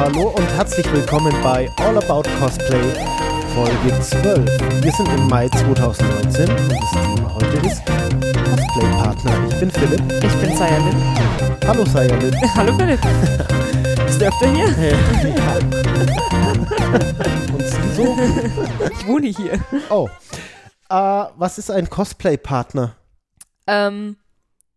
Hallo und herzlich willkommen bei All About Cosplay Folge 12. Wir sind im Mai 2019 und das Thema heute ist Cosplay-Partner. Ich bin Philipp. Ich bin Sayalin. Hallo Sayalin. Hallo Philipp. Bist du öfter hier? Ja. und so? Ich wohne hier. Oh. Äh, was ist ein Cosplay-Partner? Ähm,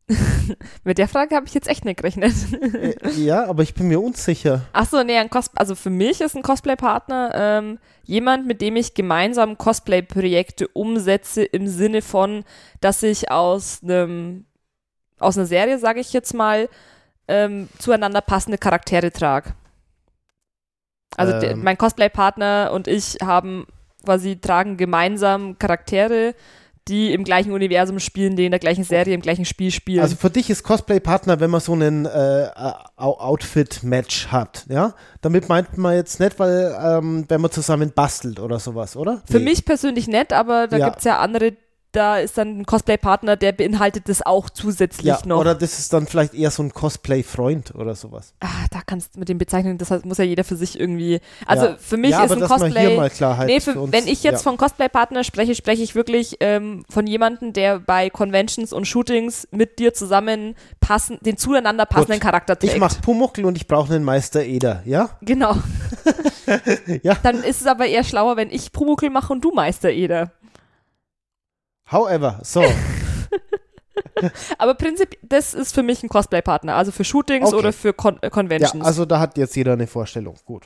mit der Frage habe ich jetzt echt nicht gerechnet. Äh, ja, aber ich bin mir unsicher. Achso, nee, ein Cos also für mich ist ein Cosplay-Partner ähm, jemand, mit dem ich gemeinsam Cosplay-Projekte umsetze im Sinne von, dass ich aus einem aus einer Serie, sage ich jetzt mal, ähm, zueinander passende Charaktere trage. Also Ähm. mein Cosplay-Partner und ich haben quasi tragen gemeinsam Charaktere, die im gleichen Universum spielen, die in der gleichen Serie, im gleichen Spiel spielen. Also für dich ist Cosplay-Partner, wenn man so einen äh, Outfit-Match hat, ja? Damit meint man jetzt nicht, weil ähm, wenn man zusammen bastelt oder sowas, oder? Für Nee. mich persönlich nett, aber da Ja. gibt's ja andere, da ist dann ein Cosplay-Partner, der beinhaltet das auch zusätzlich ja, noch. Oder das ist dann vielleicht eher so ein Cosplay-Freund oder sowas. ah, da kannst du mit dem bezeichnen, das heißt, muss ja jeder für sich irgendwie. Also ja. für mich ja, ist aber ein Cosplay. hier mal Klarheit Nee, für, für uns, wenn ich jetzt von Cosplay-Partner spreche, spreche ich wirklich ähm, von jemandem, der bei Conventions und Shootings mit dir zusammen passen, den zueinander passenden Charakter trägt. Ich mach Pumuckl und ich brauche einen Meister Eder, ja? Genau. Ja. Dann ist es aber eher schlauer, wenn ich Pumuckl mache und du Meister Eder. However, so. Aber Prinzip, das ist für mich ein Cosplay-Partner, also für Shootings Okay. oder für Con äh, ja, Conventions. also da hat jetzt jeder eine Vorstellung. Gut.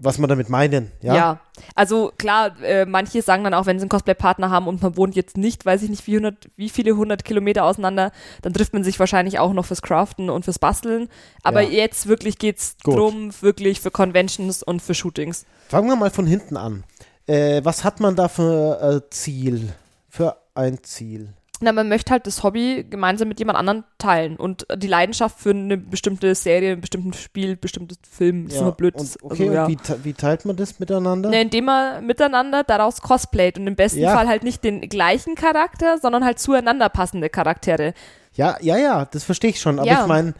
Was wir damit meinen, ja? Ja, also klar, äh, manche sagen dann auch, wenn sie einen Cosplay-Partner haben und man wohnt jetzt nicht, weiß ich nicht, wie, hundert, wie viele hundert Kilometer auseinander, dann trifft man sich wahrscheinlich auch noch fürs Craften und fürs Basteln. Aber Ja. jetzt wirklich geht's Gut. drum, wirklich für Conventions und für Shootings. Fangen wir mal von hinten an. Äh, was hat man da für äh, Ziel? Für ein Ziel? Na, man möchte halt das Hobby gemeinsam mit jemand anderem teilen und die Leidenschaft für eine bestimmte Serie, ein bestimmtes Spiel, bestimmtes Film. Das ist immer blöd. Und, das- okay, also, ja. und wie, te- wie teilt man das miteinander? Ne, indem man miteinander daraus cosplayt und im besten Ja. Fall halt nicht den gleichen Charakter, sondern halt zueinander passende Charaktere. Ja, ja, ja, das verstehe ich schon. Aber Ja. ich meine,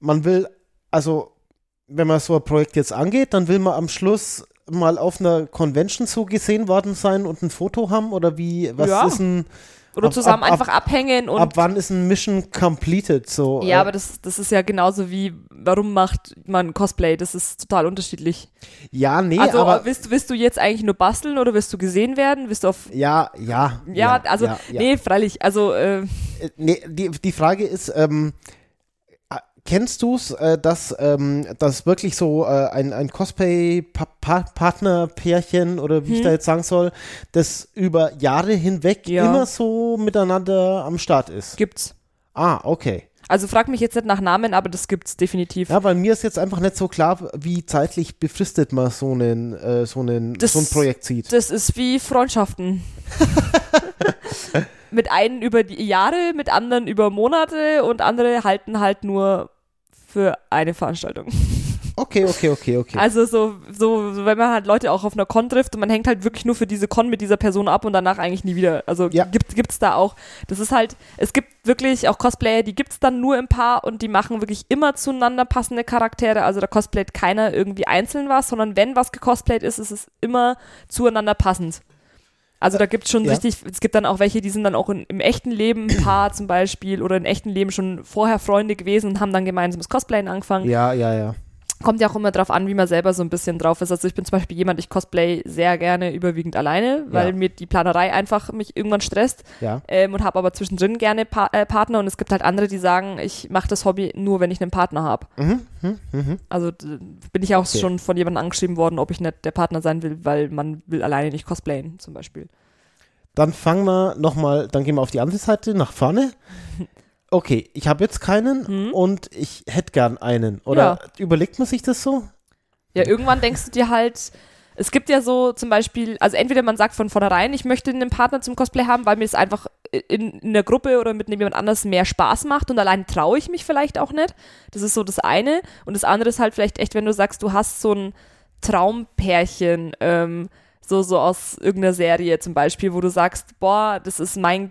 man will, also, wenn man so ein Projekt jetzt angeht, dann will man am Schluss mal auf einer Convention so gesehen worden sein und ein Foto haben oder wie, was Ja. ist ein, Oder Ab- zusammen ab- ab- einfach abhängen und ab wann ist ein Mission completed? So, ja, äh, aber das, das ist ja genauso wie, warum macht man Cosplay? Das ist total unterschiedlich. ja, nee, also aber, willst, du- willst du jetzt eigentlich nur basteln oder willst du gesehen werden? Willst du auf ja, ja, ja, also ja, ja. nee, freilich, also äh, Äh, Nee, die, die Frage ist, ähm, äh, kennst du es, äh, dass, ähm, dass wirklich so äh, ein, ein Cosplay-Partner-Pärchen oder wie ich Hm. da jetzt sagen soll, das über Jahre hinweg Ja. immer so miteinander am Start ist? gibt's. Ah, okay. Also frag mich jetzt nicht nach Namen, aber das gibt's definitiv. Ja, weil mir ist jetzt einfach nicht so klar, wie zeitlich befristet man so, einen, äh, so, einen, Das- so ein Projekt sieht. Das ist wie Freundschaften. mit einen über die Jahre, mit anderen über Monate und andere halten halt nur für eine Veranstaltung. Okay, okay, okay, okay. Also so, so, wenn man halt Leute auch auf einer Con trifft und man hängt halt wirklich nur für diese Con mit dieser Person ab und danach eigentlich nie wieder. Also Ja. gibt, gibt's da auch. Das ist halt, es gibt wirklich auch Cosplayer, die gibt's dann nur im Paar und die machen wirklich immer zueinander passende Charaktere. Also da cosplayt keiner irgendwie einzeln was, sondern wenn was gecosplayt ist, ist es immer zueinander passend. Also da gibt's schon Ja. richtig, es gibt dann auch welche, die sind dann auch in, im echten Leben ein Paar zum Beispiel oder im echten Leben schon vorher Freunde gewesen und haben dann gemeinsames Cosplayen angefangen ja, ja, ja. Kommt ja auch immer drauf an, wie man selber so ein bisschen drauf ist. Also ich bin zum Beispiel jemand, ich cosplay sehr gerne überwiegend alleine, weil Ja. mir die Planerei einfach mich irgendwann stresst ja. ähm, und habe aber zwischendrin gerne pa äh, Partner und es gibt halt andere, die sagen, ich mache das Hobby nur, wenn ich einen Partner habe. Mhm, mhm, mhm. Also bin ich auch Okay. schon von jemandem angeschrieben worden, ob ich nicht der Partner sein will, weil man will alleine nicht cosplayen zum Beispiel. Dann fangen wir nochmal, dann gehen wir auf die andere Seite, nach vorne. Okay, ich habe jetzt keinen Hm? und ich hätte gern einen. Oder überlegt man sich das so? Ja, irgendwann denkst du dir halt, es gibt ja so zum Beispiel, also entweder man sagt von vornherein, ich möchte einen Partner zum Cosplay haben, weil mir es einfach in, in der Gruppe oder mit jemand anders mehr Spaß macht und allein traue ich mich vielleicht auch nicht. Das ist so das eine. Und das andere ist halt vielleicht echt, wenn du sagst, du hast so ein Traumpärchen, ähm, so, so aus irgendeiner Serie zum Beispiel, wo du sagst, boah, das ist mein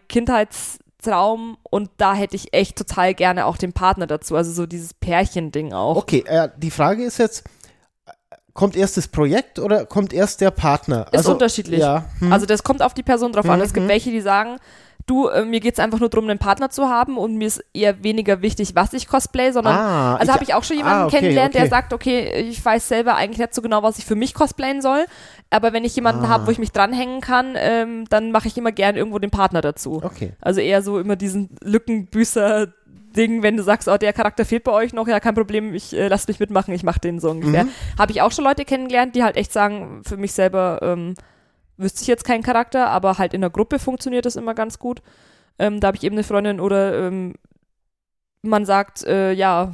Kindheitstraum und da hätte ich echt total gerne auch den Partner dazu. Also so dieses Pärchen-Ding auch. Okay, äh, die Frage ist jetzt, kommt erst das Projekt oder kommt erst der Partner? Ist unterschiedlich. Ja. Hm. Also das kommt auf die Person drauf an. Es gibt Mhm. welche, die sagen, du, äh, mir geht's einfach nur darum, einen Partner zu haben und mir ist eher weniger wichtig, was ich cosplay, sondern ah, also habe ich auch schon jemanden ah, okay, kennengelernt, okay. der sagt, okay, ich weiß selber eigentlich nicht so genau, was ich für mich cosplayen soll, aber wenn ich jemanden Ah. habe, wo ich mich dranhängen kann, ähm, dann mache ich immer gern irgendwo den Partner dazu. Okay. Also eher so immer diesen Lückenbüßer Ding, wenn du sagst, oh, der Charakter fehlt bei euch noch, ja, kein Problem, ich äh, lass mich mitmachen, ich mach den so ungefähr. Mhm. Habe ich auch schon Leute kennengelernt, die halt echt sagen, für mich selber ähm, wüsste ich jetzt keinen Charakter, aber halt in der Gruppe funktioniert das immer ganz gut. Ähm, da habe ich eben eine Freundin oder ähm, man sagt, äh, ja,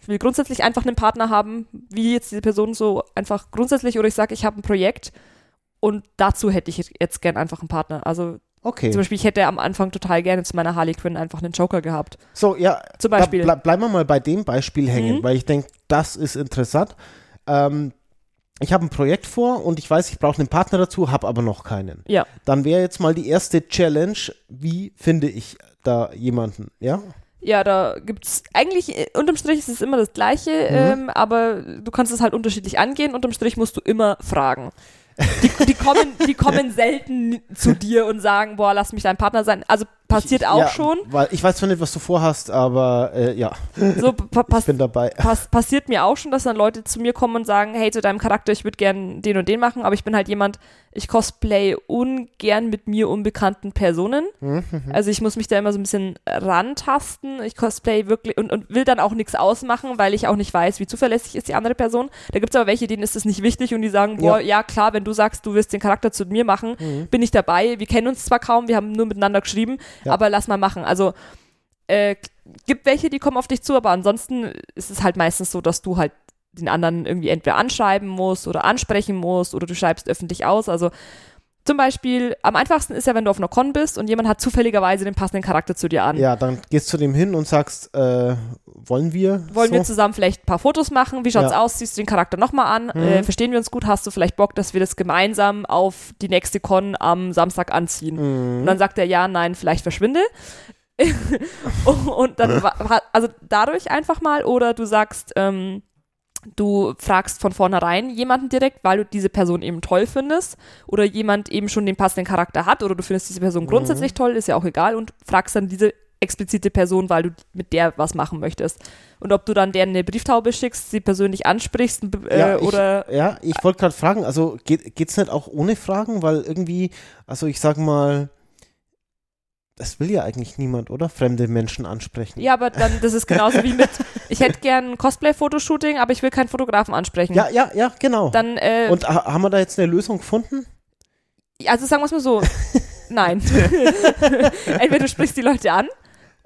ich will grundsätzlich einfach einen Partner haben, wie jetzt diese Person so einfach grundsätzlich, oder ich sage, ich habe ein Projekt und dazu hätte ich jetzt gern einfach einen Partner. Also Okay. zum Beispiel, ich hätte am Anfang total gerne zu meiner Harley Quinn einfach einen Joker gehabt. So, ja, Zum Beispiel. ble bleiben wir mal bei dem Beispiel hängen, Mhm. weil ich denke, das ist interessant. Ähm, ich habe ein Projekt vor und ich weiß, ich brauche einen Partner dazu, habe aber noch keinen. Ja. Dann wäre jetzt mal die erste Challenge, wie finde ich da jemanden, ja? Ja, da gibt's eigentlich, äh, unterm Strich ist es immer das Gleiche, ähm, aber du kannst es halt unterschiedlich angehen. Unterm Strich musst du immer fragen. Die, die, kommen, die kommen selten zu dir und sagen, boah, lass mich dein Partner sein. Also passiert auch ja, schon. Weil ich weiß zwar nicht, was du vorhast, aber äh, ja, So pa ich bin dabei. pass passiert mir auch schon, dass dann Leute zu mir kommen und sagen, hey, zu deinem Charakter, ich würde gern den und den machen, aber ich bin halt jemand, ich cosplay ungern mit mir unbekannten Personen. Mhm. Also ich muss mich da immer so ein bisschen rantasten. Ich cosplay wirklich und, und will dann auch nichts ausmachen, weil ich auch nicht weiß, wie zuverlässig ist die andere Person. Da gibt es aber welche, denen ist das nicht wichtig und die sagen, boah, ja. klar, wenn du sagst, du wirst den Charakter zu mir machen, bin ich dabei. Wir kennen uns zwar kaum, wir haben nur miteinander geschrieben, Aber lass mal machen. Also äh, gibt welche, die kommen auf dich zu, aber ansonsten ist es halt meistens so, dass du halt den anderen irgendwie entweder anschreiben musst oder ansprechen musst oder du schreibst öffentlich aus. Also zum Beispiel, am einfachsten ist ja, wenn du auf einer Con bist und jemand hat zufälligerweise den passenden Charakter zu dir an. Ja, dann gehst du zu dem hin und sagst, äh, wollen wir? Wollen so? wir zusammen vielleicht ein paar Fotos machen? Wie schaut's Ja. aus? Siehst du den Charakter nochmal an? Mhm. Äh, verstehen wir uns gut? Hast du vielleicht Bock, dass wir das gemeinsam auf die nächste Con am Samstag anziehen? Mhm. Und dann sagt er ja, nein, vielleicht verschwinde. und dann, also dadurch einfach mal, oder du sagst, ähm, du fragst von vornherein jemanden direkt, weil du diese Person eben toll findest, oder jemand eben schon den passenden Charakter hat, oder du findest diese Person grundsätzlich toll, ist ja auch egal, und fragst dann diese explizite Person, weil du mit der was machen möchtest. Und ob du dann deren eine Brieftaube schickst, sie persönlich ansprichst, äh, Ja, ich- oder Ja, ich wollte gerade fragen, also geht, geht's nicht auch ohne Fragen? Weil irgendwie, also ich sag mal, das will ja eigentlich niemand, oder? Fremde Menschen ansprechen. Ja, aber dann, das ist genauso wie mit, ich hätte gern ein Cosplay-Fotoshooting, aber ich will keinen Fotografen ansprechen. ja, ja, ja, genau. Dann, äh, Und ha haben wir da jetzt eine Lösung gefunden? also sagen wir es mal so, nein. Entweder du sprichst die Leute an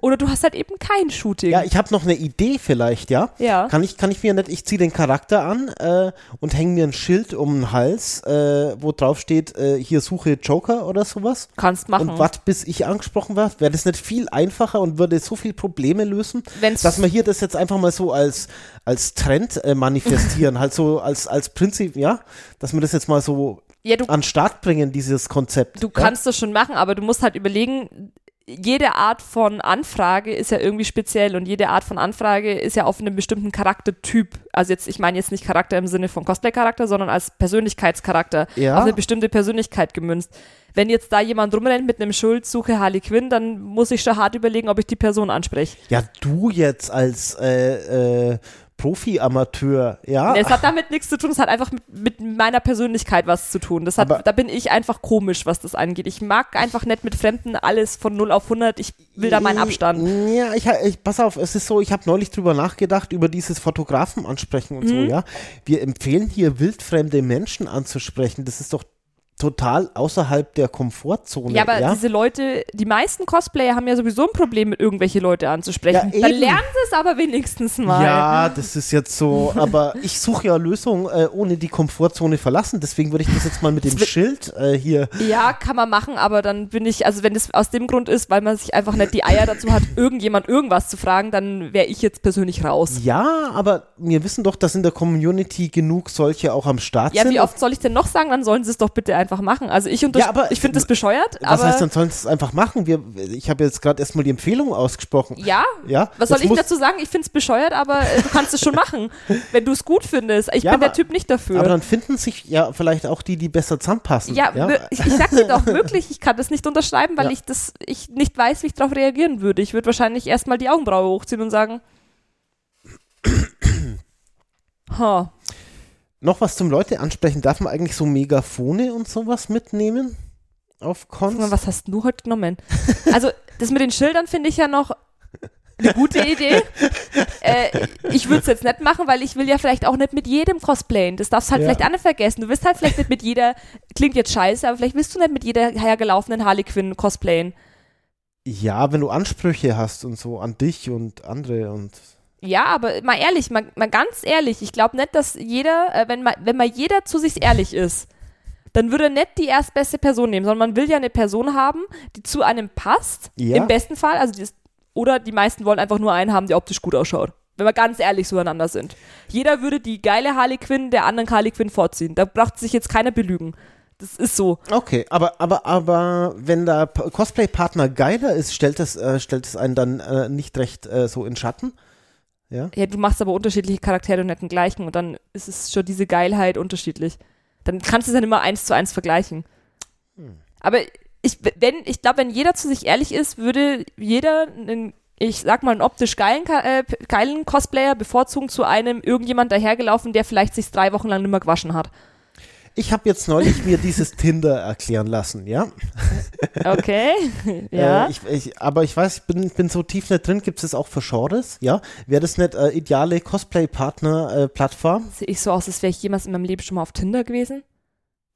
oder du hast halt eben kein Shooting. Ja, ich habe noch eine Idee vielleicht, ja? Ja. Kann ich, kann ich mir nicht, ich ziehe den Charakter an äh, und hänge mir ein Schild um den Hals, äh, wo drauf steht, äh, hier suche Joker oder sowas. kannst machen. Und warte, bis ich angesprochen werde. Wäre das nicht viel einfacher und würde so viel Probleme lösen? Wenn's, dass wir hier das jetzt einfach mal so als, als Trend äh, manifestieren, halt so als, als Prinzip, ja, dass wir das jetzt mal so ja, du, an Start bringen, dieses Konzept. du kannst das schon machen, aber du musst halt überlegen, jede Art von Anfrage ist ja irgendwie speziell und jede Art von Anfrage ist ja auf einen bestimmten Charaktertyp. Also jetzt, ich meine jetzt nicht Charakter im Sinne von Cosplay-Charakter, sondern als Persönlichkeitscharakter. Ja. Auf eine bestimmte Persönlichkeit gemünzt. Wenn jetzt da jemand rumrennt mit einem Schild, suche Harley Quinn, dann muss ich schon hart überlegen, ob ich die Person anspreche. Ja, du jetzt als äh, äh, Profi-Amateur, ja. Es hat damit nichts zu tun, es hat einfach mit, mit meiner Persönlichkeit was zu tun. Das hat, Aber- da bin ich einfach komisch, was das angeht. Ich mag einfach nicht mit Fremden alles von 0 auf 100. Ich will da meinen Abstand. Ja, ich, ich pass auf, es ist so, ich habe neulich drüber nachgedacht, über dieses Fotografen ansprechen und so, Mhm. ja. Wir empfehlen hier wildfremde Menschen anzusprechen. Das ist doch total außerhalb der Komfortzone. Ja, aber ja? diese Leute, die meisten Cosplayer haben ja sowieso ein Problem, mit irgendwelche Leute anzusprechen. Ja, Dann lernen sie es aber wenigstens mal. Ja, das ist jetzt so, aber ich suche ja Lösungen äh, ohne die Komfortzone verlassen. Deswegen würde ich das jetzt mal mit dem Schild äh, hier. Ja, kann man machen, aber dann bin ich, also wenn das aus dem Grund ist, weil man sich einfach nicht die Eier dazu hat, irgendjemand irgendwas zu fragen, dann wäre ich jetzt persönlich raus. Ja, aber wir wissen doch, dass in der Community genug solche auch am Start Ja, sind. wie oft soll ich denn noch sagen? Dann sollen sie es doch bitte einfach einfach machen. Also ich, Ja, aber- ich finde das bescheuert, Was heißt, dann sollen sie es einfach machen? Wir, ich habe jetzt gerade erstmal die Empfehlung ausgesprochen. ja, Ja, was soll ich dazu sagen? Ich finde es bescheuert, aber äh, du kannst es schon machen, wenn du es gut findest. Ich Ja, bin der aber- Typ nicht dafür. Aber dann finden sich ja vielleicht auch die, die besser zusammenpassen. Ja, wir- ich, ich sag dir doch wirklich, ich kann das nicht unterschreiben, weil Ja. ich das, ich nicht weiß, wie ich darauf reagieren würde. Ich würde wahrscheinlich erstmal die Augenbraue hochziehen und sagen, ha, Noch was zum Leute ansprechen. Darf man eigentlich so Megafone und sowas mitnehmen? Auf Cons? Mal, was hast du heute genommen? Also, das mit den Schildern finde ich ja noch eine gute Idee. äh, ich würde es jetzt nicht machen, weil ich will ja vielleicht auch nicht mit jedem cosplayen. Das darfst du halt Ja. vielleicht auch nicht vergessen. Du wirst halt vielleicht nicht mit jeder, klingt jetzt scheiße, aber vielleicht willst du nicht mit jeder hergelaufenen Harley Quinn cosplayen. Ja, wenn du Ansprüche hast und so an dich und andere und. Ja, aber mal ehrlich, mal, mal ganz ehrlich, ich glaube nicht, dass jeder, äh, wenn, mal, wenn mal jeder zu sich ehrlich ist, dann würde er nicht die erstbeste Person nehmen, sondern man will ja eine Person haben, die zu einem passt, Ja. im besten Fall, also die ist, oder die meisten wollen einfach nur einen haben, der optisch gut ausschaut. Wenn wir ganz ehrlich zueinander sind. Jeder würde die geile Harley Quinn der anderen Harley Quinn vorziehen. Da braucht sich jetzt keiner belügen. Das ist so. Okay, aber, aber, aber wenn der Cosplay-Partner geiler ist, stellt es, äh, stellt es einen dann äh, nicht recht äh, so in Schatten? Ja? Ja, du machst aber unterschiedliche Charaktere und nicht den gleichen und dann ist es schon diese Geilheit unterschiedlich. Dann kannst du es dann immer eins zu eins vergleichen. Aber ich, wenn, ich glaube, wenn jeder zu sich ehrlich ist, würde jeder einen, ich sag mal, einen optisch geilen, äh, geilen Cosplayer bevorzugen zu einem irgendjemand dahergelaufen, der vielleicht sich drei Wochen lang nicht mehr gewaschen hat. Ich habe jetzt neulich mir dieses Tinder erklären lassen, ja? Okay, ja. Äh, ich, ich, aber ich weiß, ich bin, bin so tief nicht drin, gibt es das auch für Genres, ja? Wäre das nicht äh, ideale Cosplay-Partner-Plattform? Sehe ich so aus, als wäre ich jemals in meinem Leben schon mal auf Tinder gewesen?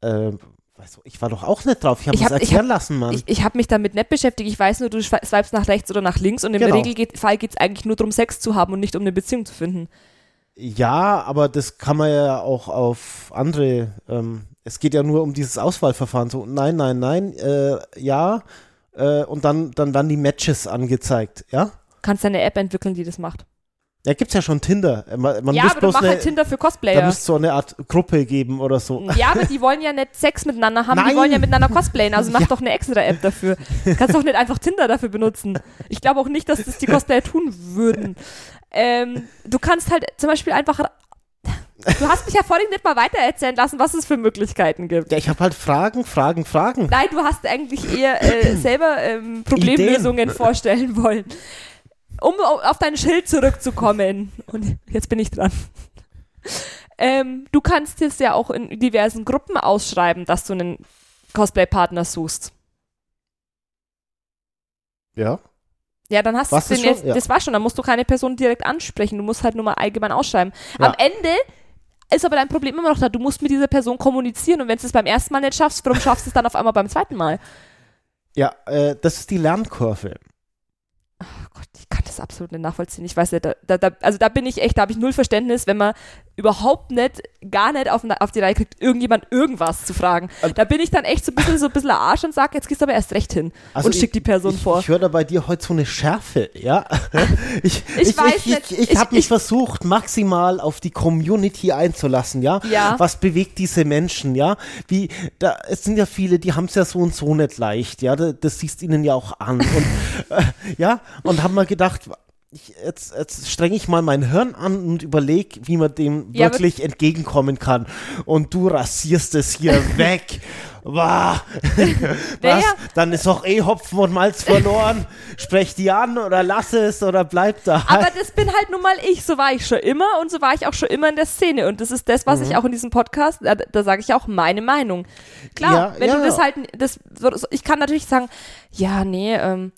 Äh, weißt du, ich war doch auch nicht drauf, ich habe das hab- erklären lassen, Mann. Ich, ich habe mich damit nicht beschäftigt. Ich weiß nur, du swipest nach rechts oder nach links und im Genau. Regelfall geht es eigentlich nur darum, Sex zu haben und nicht um eine Beziehung zu finden. Ja, aber das kann man ja auch auf andere. Ähm, es geht ja nur um dieses Auswahlverfahren. So, nein, nein, nein, äh, ja. Äh, und dann, dann werden die Matches angezeigt, ja? Kannst eine App entwickeln, die das macht. Ja, gibt's ja schon Tinder. Äh, Man, man ja, muss aber du bloß mach eine, halt Tinder für da Cosplayer. müsste so eine Art Gruppe geben oder so. Ja, aber die wollen ja nicht Sex miteinander haben, die Nein. wollen ja miteinander cosplayen, also mach Ja. doch eine extra App dafür. Kannst doch nicht einfach Tinder dafür benutzen. Ich glaube auch nicht, dass das die Cosplayer tun würden. Ähm, du kannst halt zum Beispiel einfach. Du hast mich ja vorhin nicht mal weitererzählen lassen, was es für Möglichkeiten gibt. Ja, ich habe halt Fragen, Fragen, Fragen. Nein, du hast eigentlich eher äh, selber ähm, Problemlösungen vorstellen wollen. Um au- auf dein Schild zurückzukommen. Und jetzt bin ich dran. Ähm, du kannst es ja auch in diversen Gruppen ausschreiben, dass du einen Cosplay-Partner suchst. Ja. Ja, dann hast du das jetzt, Ja. das war schon, dann musst du keine Person direkt ansprechen, du musst halt nur mal allgemein ausschreiben. Ja. Am Ende ist aber dein Problem immer noch da, du musst mit dieser Person kommunizieren und wenn du es beim ersten Mal nicht schaffst, warum schaffst du es dann auf einmal beim zweiten Mal? Ja, äh, das ist die Lernkurve. Oh Gott, ich kann das absolut nicht nachvollziehen. Ich weiß nicht, da, da, da, also da bin ich echt, da habe ich null Verständnis, wenn man überhaupt nicht, gar nicht auf, auf die Reihe kriegt, irgendjemand irgendwas zu fragen. Ähm, Da bin ich dann echt so ein bisschen so ein bisschen Arsch und sag, jetzt gehst du aber erst recht hin Also und schick ich- die Person ich, vor. Ich höre da bei dir heute so eine Schärfe, ja? Ich, Ich weiß ich, nicht. ich, habe mich ich- versucht, maximal auf die Community einzulassen, ja? Ja. Was bewegt diese Menschen, ja? Wie, da, es sind ja viele, die haben es ja so und so nicht leicht, ja? Das, das siehst ihnen ja auch an. Und, äh, ja? Und haben mal gedacht, ich, jetzt, jetzt strenge ich mal mein Hirn an und überlege, wie man dem Ja, wirklich entgegenkommen kann. Und du rasierst es hier weg. Wow. Was? Dann ist doch eh Hopfen und Malz verloren. Sprech die an oder lass es oder bleib da. Aber das bin halt nun mal ich. So war ich schon immer und so war ich auch schon immer in der Szene. Und das ist das, was Mhm. ich auch in diesem Podcast, da, da sage ich auch meine Meinung. Klar, Ja, wenn ja, du das halt, das, ich kann natürlich sagen, ja, nee, ähm,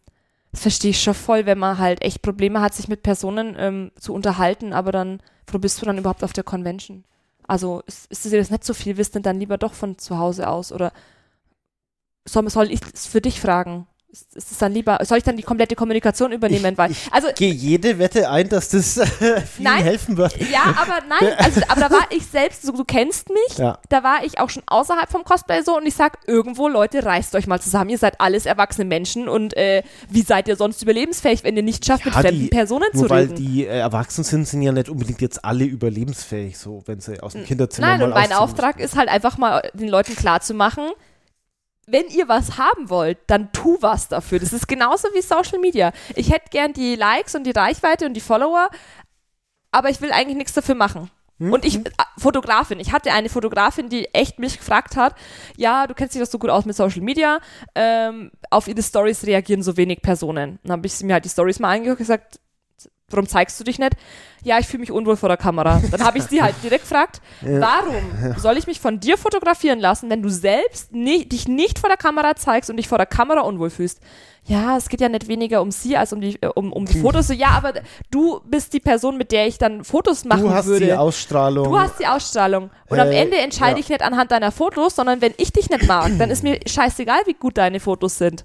das verstehe ich schon voll, wenn man halt echt Probleme hat, sich mit Personen ähm, zu unterhalten, aber dann, wo bist du dann überhaupt auf der Convention? Also ist, ist dir das nicht so viel wissen, dann lieber doch von zu Hause aus oder soll, soll ich es für dich fragen? Ist es dann lieber, soll ich dann die komplette Kommunikation übernehmen? Weil, also Gehe jede Wette ein, dass das äh, vielen Nein. helfen wird. Ja, aber nein, also, aber da war ich selbst, so, du kennst mich, Ja. da war ich auch schon außerhalb vom Cosplay so und ich sag, irgendwo, Leute, reißt euch mal zusammen, ihr seid alles erwachsene Menschen und äh, wie seid ihr sonst überlebensfähig, wenn ihr nicht schafft, mit Ja, fremden die- Personen Nur zu weil reden? die äh, erwachsen sind, sind ja nicht unbedingt jetzt alle überlebensfähig, so wenn sie aus dem Kinderzimmer Nein, mal und mein Auftrag ist halt einfach mal den Leuten klarzumachen, wenn ihr was haben wollt, dann tu was dafür. Das ist genauso wie Social Media. Ich hätte gern die Likes und die Reichweite und die Follower, aber ich will eigentlich nichts dafür machen. Hm? Und ich, äh, Fotografin, ich hatte eine Fotografin, die echt mich gefragt hat, ja, du kennst dich doch so gut aus mit Social Media, ähm, auf ihre Stories reagieren so wenig Personen. Dann habe ich mir halt die Stories mal angeguckt und gesagt, warum zeigst du dich nicht? Ja, ich fühle mich unwohl vor der Kamera. Dann habe ich sie halt direkt gefragt, warum soll ich mich von dir fotografieren lassen, wenn du selbst ni dich nicht vor der Kamera zeigst und dich vor der Kamera unwohl fühlst? Ja, es geht ja nicht weniger um sie als um die, äh, um, um die Fotos. So, ja, aber du bist die Person, mit der ich dann Fotos machen Du hast würde. die Ausstrahlung. Du hast die Ausstrahlung. Und am Äh, Ende entscheide ja. ich nicht anhand deiner Fotos, sondern wenn ich dich nicht mag, dann ist mir scheißegal, wie gut deine Fotos sind.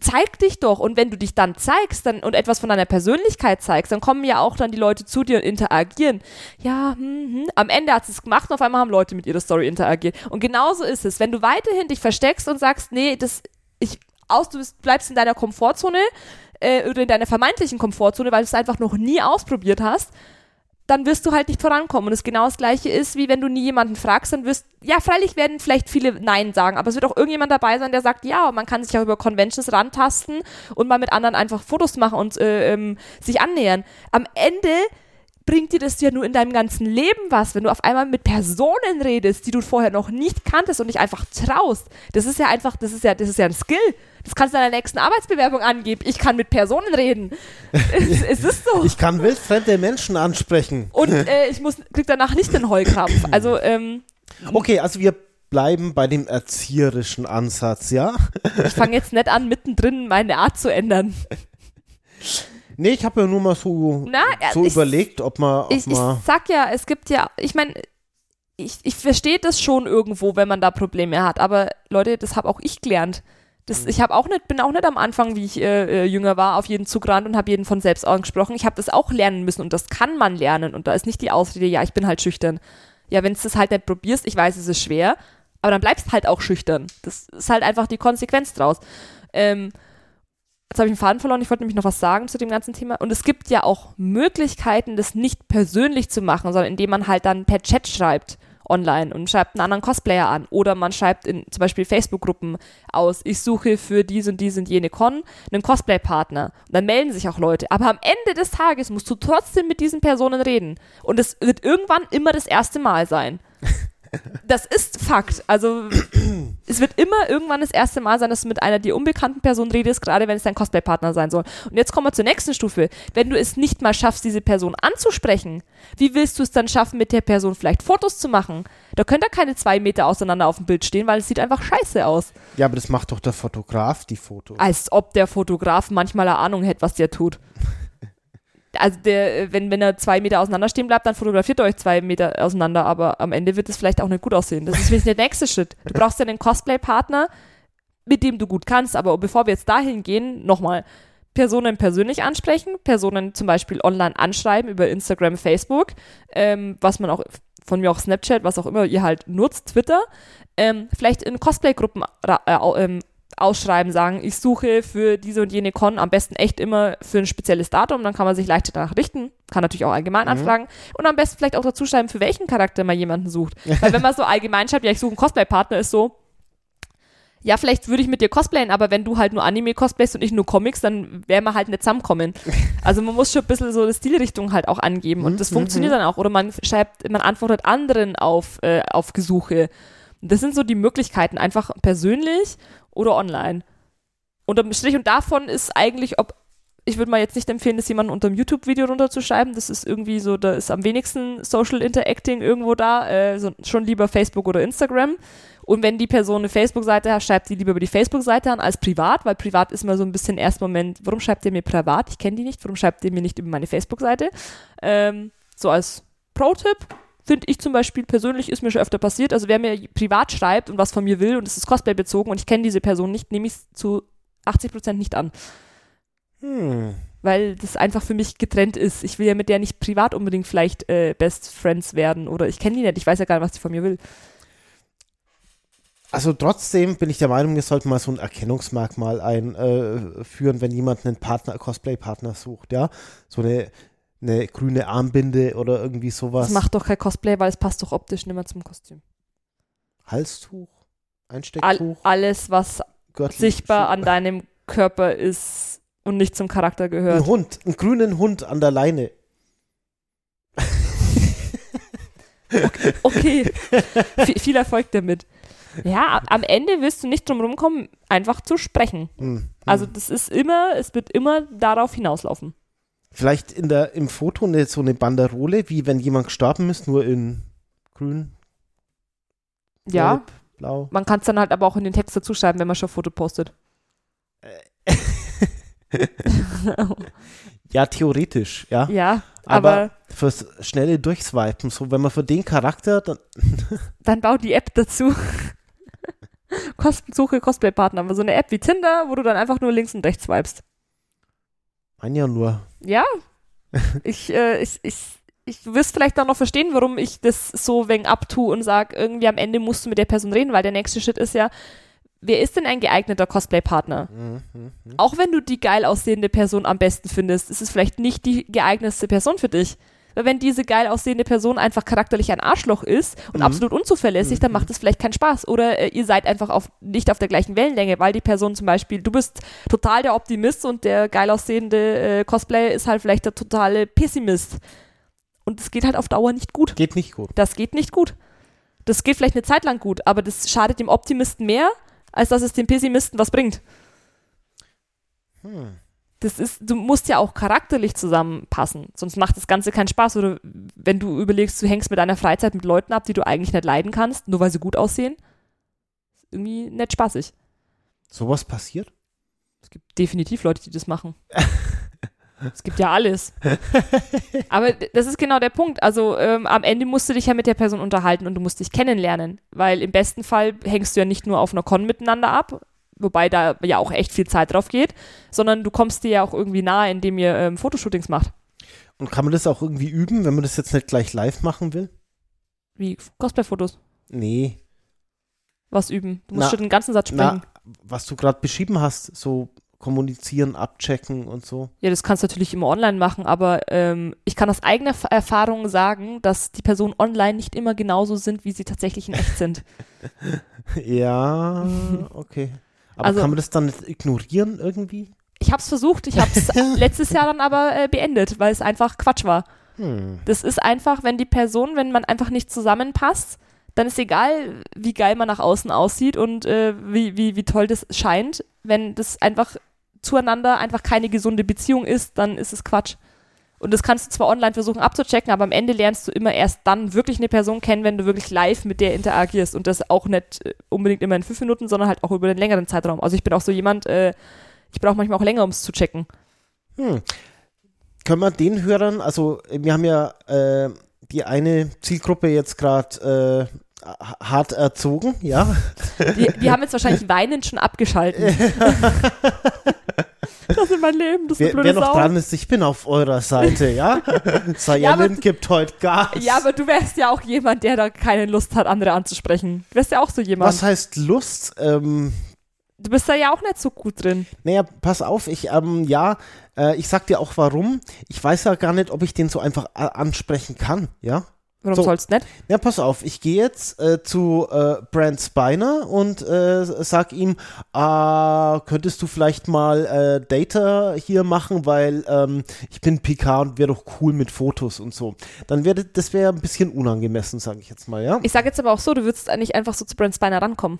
Zeig dich doch. Und wenn du dich dann zeigst dann, und etwas von deiner Persönlichkeit zeigst, dann kommen ja auch dann die Leute zu dir und interagieren. Ja, hm, hm. am Ende hat es gemacht und auf einmal haben Leute mit ihrer Story interagiert. Und genauso ist es. Wenn du weiterhin dich versteckst und sagst, nee, das, ich, aus, du bist, bleibst in deiner Komfortzone äh, oder in deiner vermeintlichen Komfortzone, weil du es einfach noch nie ausprobiert hast, dann wirst du halt nicht vorankommen. Und das genau das gleiche ist, wie wenn du nie jemanden fragst, dann wirst, ja, freilich werden vielleicht viele Nein sagen, aber es wird auch irgendjemand dabei sein, der sagt, ja, man kann sich auch über Conventions rantasten und mal mit anderen einfach Fotos machen und äh, ähm, sich annähern. Am Ende bringt dir das ja nur in deinem ganzen Leben was, wenn du auf einmal mit Personen redest, die du vorher noch nicht kanntest und dich einfach traust. Das ist ja einfach, das ist ja, das ist ja ein Skill. Das kannst du in deiner nächsten Arbeitsbewerbung angeben. Ich kann mit Personen reden. es, es ist so. Ich kann wildfremde Menschen ansprechen. Und äh, ich muss, krieg danach nicht den Heulkrampf. Also, ähm, Okay, also wir bleiben bei dem erzieherischen Ansatz, ja? ich fange jetzt nicht an, mittendrin meine Art zu ändern. Nee, ich habe ja nur mal so, Na, so ich- überlegt, ob man, ob Ich, ich man sag ja, es gibt ja, ich meine, ich, ich verstehe das schon irgendwo, wenn man da Probleme hat. Aber Leute, das habe auch ich gelernt. Das, ich habe auch nicht, bin auch nicht am Anfang, wie ich äh, äh, jünger war, auf jeden Zug gerannt und habe jeden von selbst angesprochen. Ich habe das auch lernen müssen und das kann man lernen. Und da ist nicht die Ausrede, ja, ich bin halt schüchtern. Ja, wenn du das halt nicht probierst, ich weiß, es ist schwer, aber dann bleibst halt auch schüchtern. Das ist halt einfach die Konsequenz draus. Ähm, Jetzt habe ich den Faden verloren. Ich wollte nämlich noch was sagen zu dem ganzen Thema. Und es gibt ja auch Möglichkeiten, das nicht persönlich zu machen, sondern indem man halt dann per Chat schreibt online und schreibt einen anderen Cosplayer an. Oder man schreibt in zum Beispiel Facebook-Gruppen aus, ich suche für dies und dies und jene Con einen Cosplay-Partner. Und dann melden sich auch Leute. Aber am Ende des Tages musst du trotzdem mit diesen Personen reden. Und es wird irgendwann immer das erste Mal sein. Das ist Fakt. Also es wird immer irgendwann das erste Mal sein, dass du mit einer dir unbekannten Person redest, gerade wenn es dein Cosplay-Partner sein soll. Und jetzt kommen wir zur nächsten Stufe. Wenn du es nicht mal schaffst, diese Person anzusprechen, wie willst du es dann schaffen, mit der Person vielleicht Fotos zu machen? Da könnt ihr keine zwei Meter auseinander auf dem Bild stehen, weil es sieht einfach scheiße aus. ja, aber das macht doch der Fotograf, die Fotos. Als ob der Fotograf manchmal eine Ahnung hätte, was der tut. Also der, äh, wenn, wenn er zwei Meter auseinander stehen bleibt, dann fotografiert ihr euch zwei Meter auseinander, aber am Ende wird es vielleicht auch nicht gut aussehen. Das ist der nächste Schritt. Du brauchst ja einen Cosplay-Partner, mit dem du gut kannst, aber bevor wir jetzt dahin gehen, nochmal. Personen persönlich ansprechen, Personen zum Beispiel online anschreiben über Instagram, Facebook, ähm, was man auch von mir auch Snapchat, was auch immer ihr halt nutzt, Twitter, ähm, vielleicht in Cosplay-Gruppen äh, ähm, ausschreiben, sagen, ich suche für diese und jene Con am besten echt immer für ein spezielles Datum, dann kann man sich leicht danach richten, kann natürlich auch allgemein anfragen und am besten vielleicht auch dazu schreiben, für welchen Charakter man jemanden sucht. Weil wenn man so allgemein schreibt, ja, ich suche einen Cosplay-Partner, ist so, ja, vielleicht würde ich mit dir cosplayen, aber wenn du halt nur Anime cosplayst und ich nur Comics, dann wären wir halt nicht zusammenkommen. Also man muss schon ein bisschen so eine Stilrichtung halt auch angeben und das funktioniert dann auch. Oder man schreibt, man antwortet anderen auf, äh, auf Gesuche. Das sind so die Möglichkeiten, einfach persönlich oder online. Unterm Strich und davon ist eigentlich, ob ich würde mal jetzt nicht empfehlen, das jemanden unter einem YouTube-Video runterzuschreiben. Das ist irgendwie so, da ist am wenigsten Social Interacting irgendwo da. Äh, schon lieber Facebook oder Instagram. Und wenn die Person eine Facebook-Seite hat, schreibt die lieber über die Facebook-Seite an als privat, weil privat ist mal so ein bisschen erst Moment, warum schreibt ihr mir privat? Ich kenne die nicht. Warum schreibt ihr mir nicht über meine Facebook-Seite? Ähm, so als Pro-Tipp finde ich zum Beispiel persönlich ist mir schon öfter passiert. Also wer mir privat schreibt und was von mir will und es ist Cosplay bezogen und ich kenne diese Person nicht, nehme ich es zu 80% nicht an. Hm. Weil das einfach für mich getrennt ist. Ich will ja mit der nicht privat unbedingt vielleicht äh, Best Friends werden oder ich kenne die nicht, ich weiß ja gar nicht, was die von mir will. Also trotzdem bin ich der Meinung, wir sollten mal so ein Erkennungsmerkmal einführen, wenn jemand einen Partner, Cosplay-Partner sucht, ja. So eine, eine grüne Armbinde oder irgendwie sowas. Das macht doch kein Cosplay, weil es passt doch optisch nicht mehr zum Kostüm. Halstuch, All, Einstecktuch, alles, was Gürtel, sichtbar Schuh- an deinem Körper ist und nicht zum Charakter Ein gehört. Hund, einen grünen Hund an der Leine. Okay, V viel Erfolg damit. Ja, am Ende wirst du nicht drum rumkommen, einfach zu sprechen. Hm. Also hm. das ist immer, es wird immer darauf hinauslaufen. Vielleicht in der, im Foto eine, so eine Banderole, wie wenn jemand gestorben ist, nur in grün, Ja, gelb, blau. man kann es dann halt aber auch in den Text dazu schreiben, wenn man schon ein Foto postet. Ja, theoretisch, ja. ja, Aber, aber fürs schnelle Durchswipen, so wenn man für den Charakter, dann dann bau die App dazu. Kostensuche Cosplay-Partner, aber so eine App wie Tinder, wo du dann einfach nur links und rechts swipest. Mein ja nur. Ja, ich, äh, ich, ich, ich wirst vielleicht auch noch verstehen, warum ich das so wegen abtue und sag, irgendwie am Ende musst du mit der Person reden, weil der nächste Schritt ist ja, wer ist denn ein geeigneter Cosplay-Partner? Mhm, mhm. Auch wenn du die geil aussehende Person am besten findest, ist es vielleicht nicht die geeignetste Person für dich. Weil wenn diese geil aussehende Person einfach charakterlich ein Arschloch ist und Mhm. absolut unzuverlässig, dann macht es vielleicht keinen Spaß. Oder äh, ihr seid einfach auf, nicht auf der gleichen Wellenlänge, weil die Person zum Beispiel, du bist total der Optimist und der geil aussehende äh, Cosplayer ist halt vielleicht der totale Pessimist. Und es geht halt auf Dauer nicht gut. Geht nicht gut. Das geht nicht gut. Das geht vielleicht eine Zeit lang gut, aber das schadet dem Optimisten mehr, als dass es dem Pessimisten was bringt. Hm. Das ist, du musst ja auch charakterlich zusammenpassen, sonst macht das Ganze keinen Spaß. Oder wenn du überlegst, du hängst mit deiner Freizeit mit Leuten ab, die du eigentlich nicht leiden kannst, nur weil sie gut aussehen, ist irgendwie nicht spaßig. Sowas passiert? Es gibt definitiv Leute, die das machen. es gibt ja alles. Aber das ist genau der Punkt. Also ähm, am Ende musst du dich ja mit der Person unterhalten und du musst dich kennenlernen. Weil im besten Fall hängst du ja nicht nur auf einer Con miteinander ab, wobei da ja auch echt viel Zeit drauf geht, sondern du kommst dir ja auch irgendwie nahe, indem ihr ähm, Fotoshootings macht. Und kann man das auch irgendwie üben, wenn man das jetzt nicht gleich live machen will? Wie Cosplay-Fotos. Nee. Was üben. Du musst Na, schon den ganzen Satz sprechen. Na, was du gerade beschrieben hast, so kommunizieren, abchecken und so. Ja, das kannst du natürlich immer online machen, aber ähm, ich kann aus eigener Erfahrung sagen, dass die Personen online nicht immer genauso sind, wie sie tatsächlich in echt sind. Ja, okay. Aber Also- kann man das dann nicht ignorieren irgendwie? Ich habe es versucht, ich habe es letztes Jahr dann aber äh, beendet, weil es einfach Quatsch war. Hm. Das ist einfach, wenn die Person, wenn man einfach nicht zusammenpasst, dann ist egal, wie geil man nach außen aussieht und äh, wie, wie, wie toll das scheint. Wenn das einfach zueinander einfach keine gesunde Beziehung ist, dann ist es Quatsch. Und das kannst du zwar online versuchen abzuchecken, aber am Ende lernst du immer erst dann wirklich eine Person kennen, wenn du wirklich live mit der interagierst. Und das auch nicht äh, unbedingt immer in fünf Minuten, sondern halt auch über einen längeren Zeitraum. Also ich bin auch so jemand, äh, ich brauche manchmal auch länger, um es zu checken. Hm. Können wir den Hörern, also wir haben ja äh, die eine Zielgruppe jetzt gerade äh, hart erzogen, ja. Die, die haben jetzt wahrscheinlich weinend schon abgeschaltet. das ist mein Leben, das ist eine Wer, blöde wer noch Sau. dran ist, ich bin auf eurer Seite, ja. Ja, aber- Sayalin gibt heute Gas. Ja, aber du wärst ja auch jemand, der da keine Lust hat, andere anzusprechen. Du wärst ja auch so jemand. Was heißt Lust? Ähm, Du bist da ja auch nicht so gut drin. naja, pass auf, ich, ähm, ja, äh, ich sag dir auch warum. Ich weiß ja gar nicht, ob ich den so einfach a- ansprechen kann, ja. Warum So. sollst du nicht? Ja, pass auf, ich gehe jetzt äh, zu äh, Brent Spiner und äh, sag ihm, ah, könntest du vielleicht mal äh, Data hier machen, weil ähm, ich bin PK und wäre doch cool mit Fotos und so. Dann wäre das wäre ein bisschen unangemessen, sage ich jetzt mal, ja. Ich sage jetzt aber auch so, du würdest nicht einfach so zu Brent Spiner rankommen.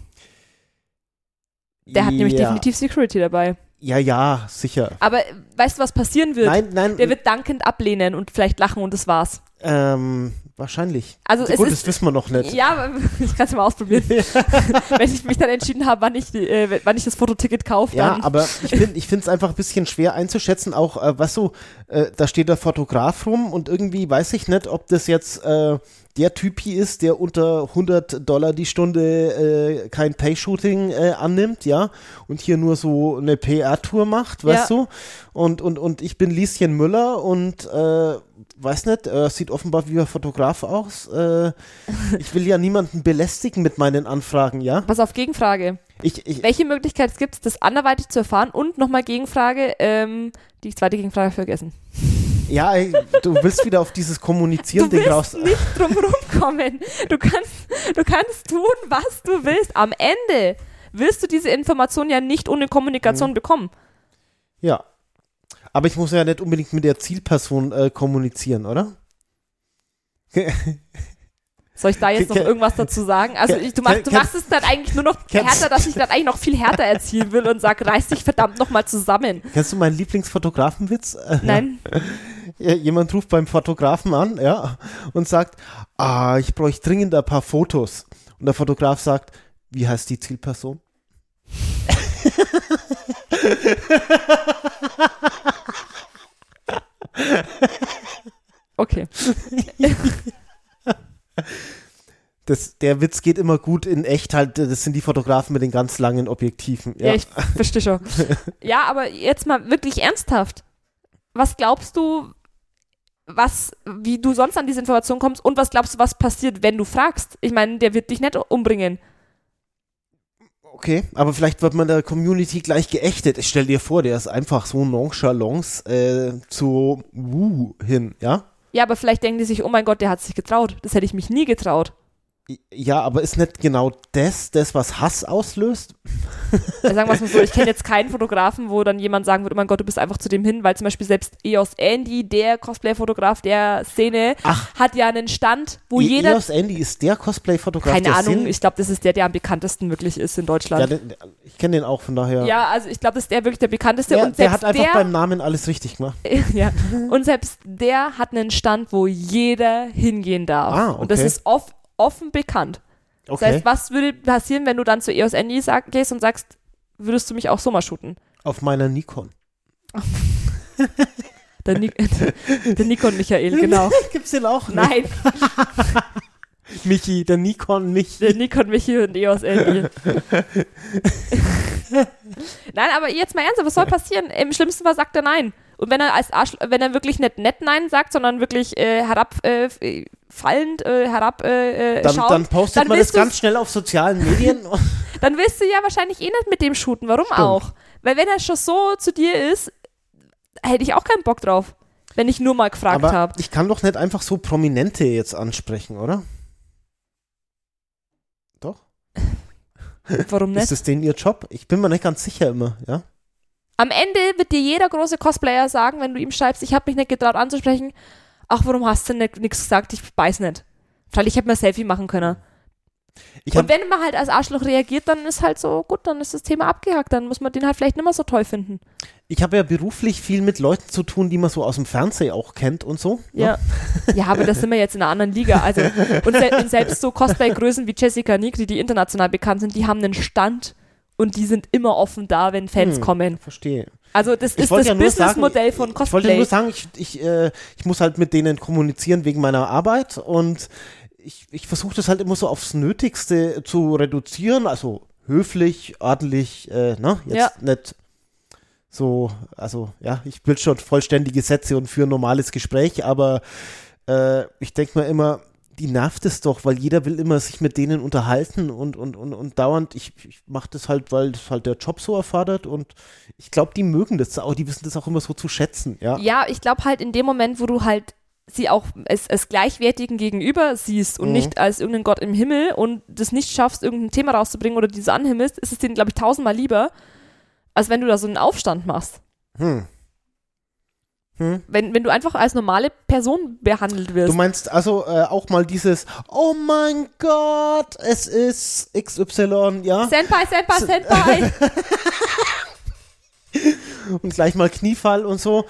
Der hat nämlich ja. definitiv Security dabei. Ja, ja, sicher. Aber äh, weißt du, was passieren wird? Nein, nein, Der wird dankend ablehnen und vielleicht lachen und das war's. Ähm, wahrscheinlich. Also es Gut, ist, das wissen wir noch nicht. Ja, ich kann es mal ausprobieren. Wenn ich mich dann entschieden habe, wann ich, die, äh, wann ich das Fototicket kaufe, Ja, dann. aber ich finde ich es einfach ein bisschen schwer einzuschätzen, auch, äh, was so, äh, da steht der Fotograf rum und irgendwie weiß ich nicht, ob das jetzt äh, der Typ hier ist, der unter 100 Dollar die Stunde äh, kein Pay-Shooting äh, annimmt, ja, und hier nur so eine PR-Tour macht, weißt Ja. du? Und, und, und ich bin Lieschen Müller und äh, weiß nicht, äh, sieht offenbar wie ein Fotograf aus. Äh, ich will ja niemanden belästigen mit meinen Anfragen, ja? Pass auf, Gegenfrage. Ich, ich, Welche Möglichkeit gibt es, das anderweitig zu erfahren? Und nochmal Gegenfrage, ähm, die zweite Gegenfrage vergessen. ja, ey, du willst wieder auf dieses Du Kommunizieren-Ding willst raus. nicht drum rumkommen. Du kannst, du kannst tun, was du willst. Am Ende wirst du diese Information ja nicht ohne Kommunikation bekommen. Ja. Aber ich muss ja nicht unbedingt mit der Zielperson äh, kommunizieren, oder? Soll ich da jetzt noch irgendwas dazu sagen? Also ich, du, machst, du machst es dann eigentlich nur noch härter, dass ich dann eigentlich noch viel härter erzielen will und sag, reiß dich verdammt nochmal zusammen. Kennst du meinen Lieblingsfotografenwitz? Äh, Nein, Ja, jemand ruft beim Fotografen an, ja, und sagt, ah, ich bräuchte dringend ein paar Fotos. Und der Fotograf sagt, wie heißt die Zielperson? okay. Das, der Witz geht immer gut in echt halt, das sind die Fotografen mit den ganz langen Objektiven. Ja, Ja, ich verstehe schon. Ja, aber jetzt mal wirklich ernsthaft. Was glaubst du, was, wie du sonst an diese Information kommst und was glaubst du, was passiert, wenn du fragst? Ich meine, der wird dich nicht umbringen. Okay, aber vielleicht wird man der Community gleich geächtet. Ich stell dir vor, der ist einfach so nonchalant äh, zu Wu hin, ja? Ja, aber vielleicht denken die sich, oh mein Gott, der hat sich getraut. Das hätte ich mich nie getraut. Ja, aber ist nicht genau das, das, was Hass auslöst? Also sagen wir es mal so, ich kenne jetzt keinen Fotografen, wo dann jemand sagen würde, oh mein Gott, du bist einfach zu dem hin, weil zum Beispiel selbst EOS Andy, der Cosplay-Fotograf der Szene, Ach. hat ja einen Stand, wo E- jeder, EOS Andy ist der Cosplay-Fotograf keine der Ahnung, Szene? ich glaube, das ist der, der am bekanntesten wirklich ist in Ja, Deutschland. den, ich kenne den auch, von daher. Ja, also ich glaube, das ist der wirklich der bekannteste der, und der hat einfach der, beim Namen alles richtig gemacht. ja, und selbst der hat einen Stand, wo jeder hingehen darf. Ah, Und das okay. ist off, offen bekannt. Das Okay. heißt, was würde passieren, wenn du dann zu EOS Andy sag, gehst und sagst, würdest du mich auch so mal shooten? Auf meiner Nikon. Der, Ni der Nikon Michael, genau. Gibt's den auch? nicht? Nein, Michi, der Nikon Michi. der Nikon Michael und EOS Andy. Nein, aber jetzt mal ernsthaft, was soll passieren? Im schlimmsten Fall sagt er nein. Und wenn er als Arsch, wenn er wirklich nicht nett nein sagt, sondern wirklich äh, herabfallend, äh, fallend, äh, herab äh, äh, Dann, schaut, dann postet dann man das ganz schnell auf sozialen Medien. dann willst du ja wahrscheinlich eh nicht mit dem shooten. Warum Stimmt. auch? Weil wenn er schon so zu dir ist, hätte ich auch keinen Bock drauf, wenn ich nur mal gefragt habe. ich kann doch nicht einfach so Prominente jetzt ansprechen, oder? Doch? Warum nicht? Ist das denn ihr Job? Ich bin mir nicht ganz sicher immer, ja? Am Ende wird dir jeder große Cosplayer sagen, wenn du ihm schreibst, ich habe mich nicht getraut anzusprechen, ach, warum hast du nichts gesagt? Ich weiß nicht. Weil ich hätte mir ein Selfie machen können. Ich Und wenn man halt als Arschloch reagiert, dann ist halt so, gut, dann ist das Thema abgehakt. Dann muss man den halt vielleicht nicht mehr so toll finden. ich habe ja beruflich viel mit Leuten zu tun, die man so aus dem Fernsehen auch kennt und so. ne? Ja. Ja, aber das sind wir jetzt in einer anderen Liga. Also, und, se und selbst so Cosplay-Größen wie Jessica Nigri, die international bekannt sind, die haben einen Stand und die sind immer offen da, wenn Fans Hm. kommen. Verstehe. Also, das Ich ist das ja Businessmodell von Ich wollte Cosplay. nur sagen, ich, ich, äh, ich muss halt mit denen kommunizieren wegen meiner Arbeit und ich, ich versuche das halt immer so aufs Nötigste zu reduzieren, also höflich, ordentlich, äh, ne? Jetzt Ja. nicht so, also ja, ich will schon vollständige Sätze und für ein normales Gespräch, aber äh, ich denke mir immer, die nervt es doch, weil jeder will immer sich mit denen unterhalten und, und, und, und dauernd, ich, ich mache das halt, weil das halt der Job so erfordert und ich glaube, die mögen das auch, die wissen das auch immer so zu schätzen, ja. Ja, ich glaube halt in dem Moment, wo du halt sie auch als, als gleichwertigen Gegenüber siehst und Mhm. nicht als irgendeinen Gott im Himmel und das nicht schaffst, irgendein Thema rauszubringen oder diese anhimmelst, ist es denen, glaube ich, tausendmal lieber, als wenn du da so einen Aufstand machst. Hm. Hm. Wenn, wenn du einfach als normale Person behandelt wirst. Du meinst also äh, auch mal dieses, oh mein Gott, es ist XY, ja? Senpai, Senpai, Senpai. Und gleich mal Kniefall und so.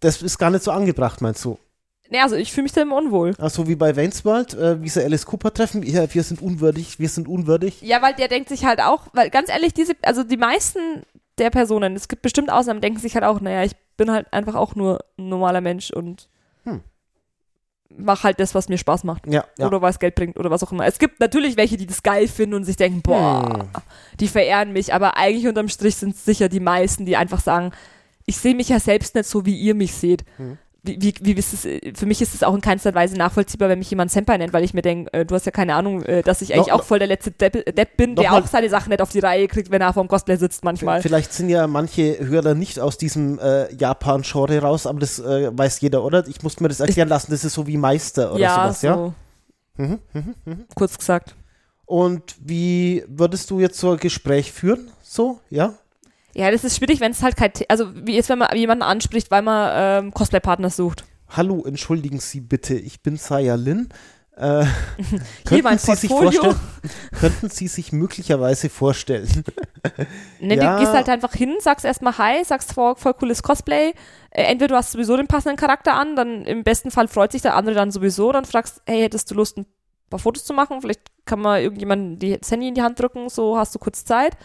Das ist gar nicht so angebracht, meinst du? Nee, also ich fühle mich da immer unwohl. Ach so wie bei Wayne's World, äh, wie sie Alice Cooper treffen. Ja, wir sind unwürdig, wir sind unwürdig. Ja, weil der denkt sich halt auch, weil ganz ehrlich, diese, also die meisten der Personen, es gibt bestimmt Ausnahmen, denken sich halt auch, naja, ich bin halt einfach auch nur ein normaler Mensch und Hm. mach halt das, was mir Spaß macht. Ja, ja. Oder was Geld bringt oder was auch immer. Es gibt natürlich welche, die das geil finden und sich denken, boah, Hm. die verehren mich, aber eigentlich unterm Strich sind es sicher die meisten, die einfach sagen, ich sehe mich ja selbst nicht so, wie ihr mich seht. Hm. Wie, wie, wie ist es, äh, für mich ist es auch in keinster Weise nachvollziehbar, wenn mich jemand Senpai nennt, weil ich mir denke, äh, du hast ja keine Ahnung, äh, dass ich eigentlich No- auch voll der letzte Depp, Depp bin, der Nochmal- auch seine Sachen nicht auf die Reihe kriegt, wenn er vorm Cosplay sitzt manchmal. Vielleicht sind ja manche Hörer nicht aus diesem äh, Japan-Genre raus, aber das äh, weiß jeder, oder? Ich muss mir das erklären lassen, das ist so wie Meister oder ja, sowas, ja? so. Mhm, Kurz gesagt. Und wie würdest du jetzt so ein Gespräch führen? So, ja? Ja, das ist schwierig, wenn es halt kein, also wie jetzt, wenn man jemanden anspricht, weil man ähm, Cosplay-Partner sucht. Hallo, entschuldigen Sie bitte, ich bin Saya Lin. Äh, Hier könnten mein Sie sich vorstellen? Könnten Sie sich möglicherweise vorstellen? Ne, Ja. Du gehst halt einfach hin, sagst erstmal Hi, sagst voll, voll cooles Cosplay. Äh, entweder du hast sowieso den passenden Charakter an, dann im besten Fall freut sich der andere dann sowieso, dann fragst, hey, hättest du Lust, ein paar Fotos zu machen? Vielleicht kann man irgendjemandem die, das Handy in die Hand drücken, so hast du kurz Zeit.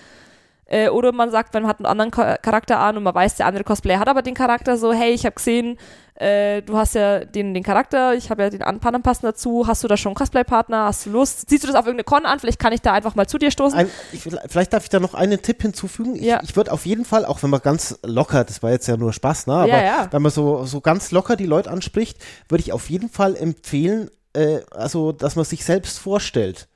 Äh, oder man sagt, man hat einen anderen Cha- Charakter an und man weiß, der andere Cosplayer hat aber den Charakter so, hey, ich habe gesehen, äh, du hast ja den, den Charakter, ich habe ja den an- anderen passen dazu, hast du da schon einen Cosplay-Partner, hast du Lust? Ziehst du das auf irgendeine Con an? Vielleicht kann ich da einfach mal zu dir stoßen. Ein, ich, vielleicht darf ich da noch einen Tipp hinzufügen. Ich, Ja. ich würde auf jeden Fall, auch wenn man ganz locker, das war jetzt ja nur Spaß, ne? aber Ja, ja. wenn man so, so ganz locker die Leute anspricht, würde ich auf jeden Fall empfehlen, äh, also, dass man sich selbst vorstellt.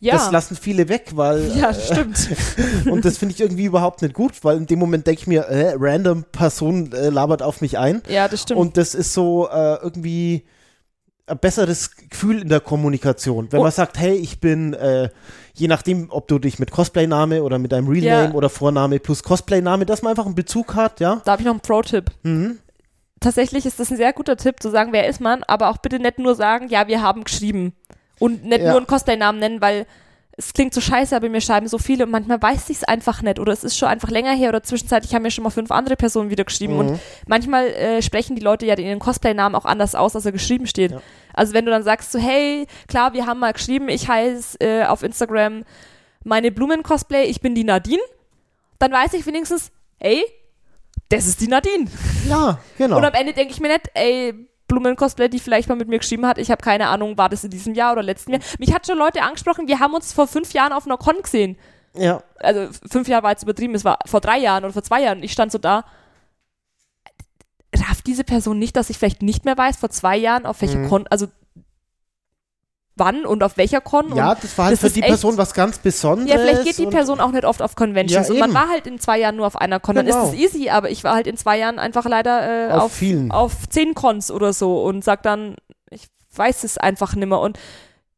Ja. Das lassen viele weg, weil ja, stimmt. Und das finde ich irgendwie überhaupt nicht gut, weil in dem Moment denke ich mir, äh, random Person äh, labert auf mich ein. Ja, das stimmt. Und das ist so äh, irgendwie ein besseres Gefühl in der Kommunikation. Wenn Oh. man sagt, hey, ich bin, äh, je nachdem, ob du dich mit Cosplay-Name oder mit deinem Real Ja. Name oder Vorname plus Cosplay-Name, dass man einfach einen Bezug hat, ja. Da habe ich noch einen Pro-Tipp. Mhm. Tatsächlich ist das ein sehr guter Tipp, zu sagen, wer ist man, aber auch bitte nicht nur sagen, ja, wir haben geschrieben. Und nicht Ja. nur einen Cosplay-Namen nennen, weil es klingt so scheiße, aber mir schreiben so viele und manchmal weiß ich es einfach nicht oder es ist schon einfach länger her oder zwischenzeitlich haben mir schon mal fünf andere Personen wieder geschrieben Mhm. und manchmal äh, sprechen die Leute ja ihren Cosplay-Namen auch anders aus, als er geschrieben steht. Ja. Also wenn du dann sagst so, hey, klar, wir haben mal geschrieben, ich heiße äh, auf Instagram meine Blumen-Cosplay, ich bin die Nadine, dann weiß ich wenigstens, ey, das ist die Nadine. Ja, genau. Und am Ende denke ich mir nicht, ey, Blumen-Cosplay, die vielleicht mal mit mir geschrieben hat, ich habe keine Ahnung, war das in diesem Jahr oder letzten Jahr. Mich hat schon Leute angesprochen, wir haben uns vor fünf Jahren auf einer Con gesehen. ja. Also fünf Jahre war jetzt übertrieben, es war vor drei Jahren oder vor zwei Jahren. Ich stand so da. Rafft diese Person nicht, dass ich vielleicht nicht mehr weiß, vor zwei Jahren, auf welche Mhm. Con, also wann und auf welcher Con? ja, das war halt das für die Person was ganz Besonderes. ja, vielleicht geht die Person auch nicht oft auf Conventions Ja, und man war halt in zwei Jahren nur auf einer Con. Dann Genau. ist es easy, aber ich war halt in zwei Jahren einfach leider äh, Auf auf, vielen. auf zehn Cons oder so und sag dann, ich weiß es einfach nimmer. Und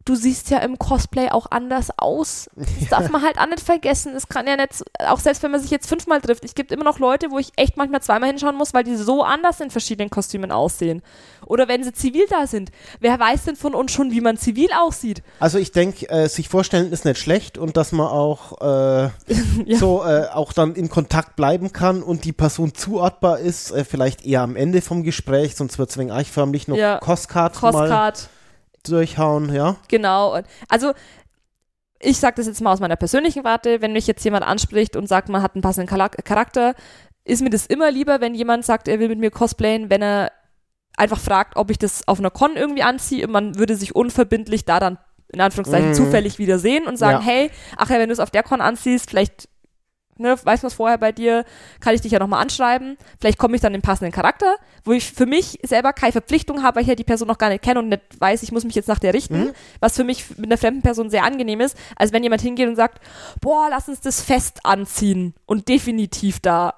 du siehst ja im Cosplay auch anders aus. Das darf man halt auch nicht vergessen. Es kann ja nicht, auch selbst wenn man sich jetzt fünfmal trifft, es gibt immer noch Leute, wo ich echt manchmal zweimal hinschauen muss, weil die so anders in verschiedenen Kostümen aussehen. Oder wenn sie zivil da sind. Wer weiß denn von uns schon, wie man zivil aussieht? Also ich denke, äh, sich vorstellen ist nicht schlecht und dass man auch äh, Ja. so äh, auch dann in Kontakt bleiben kann und die Person zuortbar ist, äh, vielleicht eher am Ende vom Gespräch, sonst wird es wegen eichförmlich noch Ja. Costcard mal Crosscard. Durchhauen, ja. Genau. Also ich sage das jetzt mal aus meiner persönlichen Warte, wenn mich jetzt jemand anspricht und sagt, man hat einen passenden Charak- Charakter, ist mir das immer lieber, wenn jemand sagt, er will mit mir cosplayen, wenn er einfach fragt, ob ich das auf einer Con irgendwie anziehe und man würde sich unverbindlich da dann in Anführungszeichen Mhm. zufällig wieder sehen und sagen, Ja. hey, ach ja, wenn du es auf der Con anziehst, vielleicht ne, weiß man es vorher bei dir, kann ich dich ja nochmal anschreiben. Vielleicht komme ich dann den passenden Charakter, wo ich für mich selber keine Verpflichtung habe, weil ich ja die Person noch gar nicht kenne und nicht weiß, ich muss mich jetzt nach der richten, Mhm. was für mich mit einer fremden Person sehr angenehm ist, als wenn jemand hingeht und sagt, boah, lass uns das fest anziehen und definitiv da.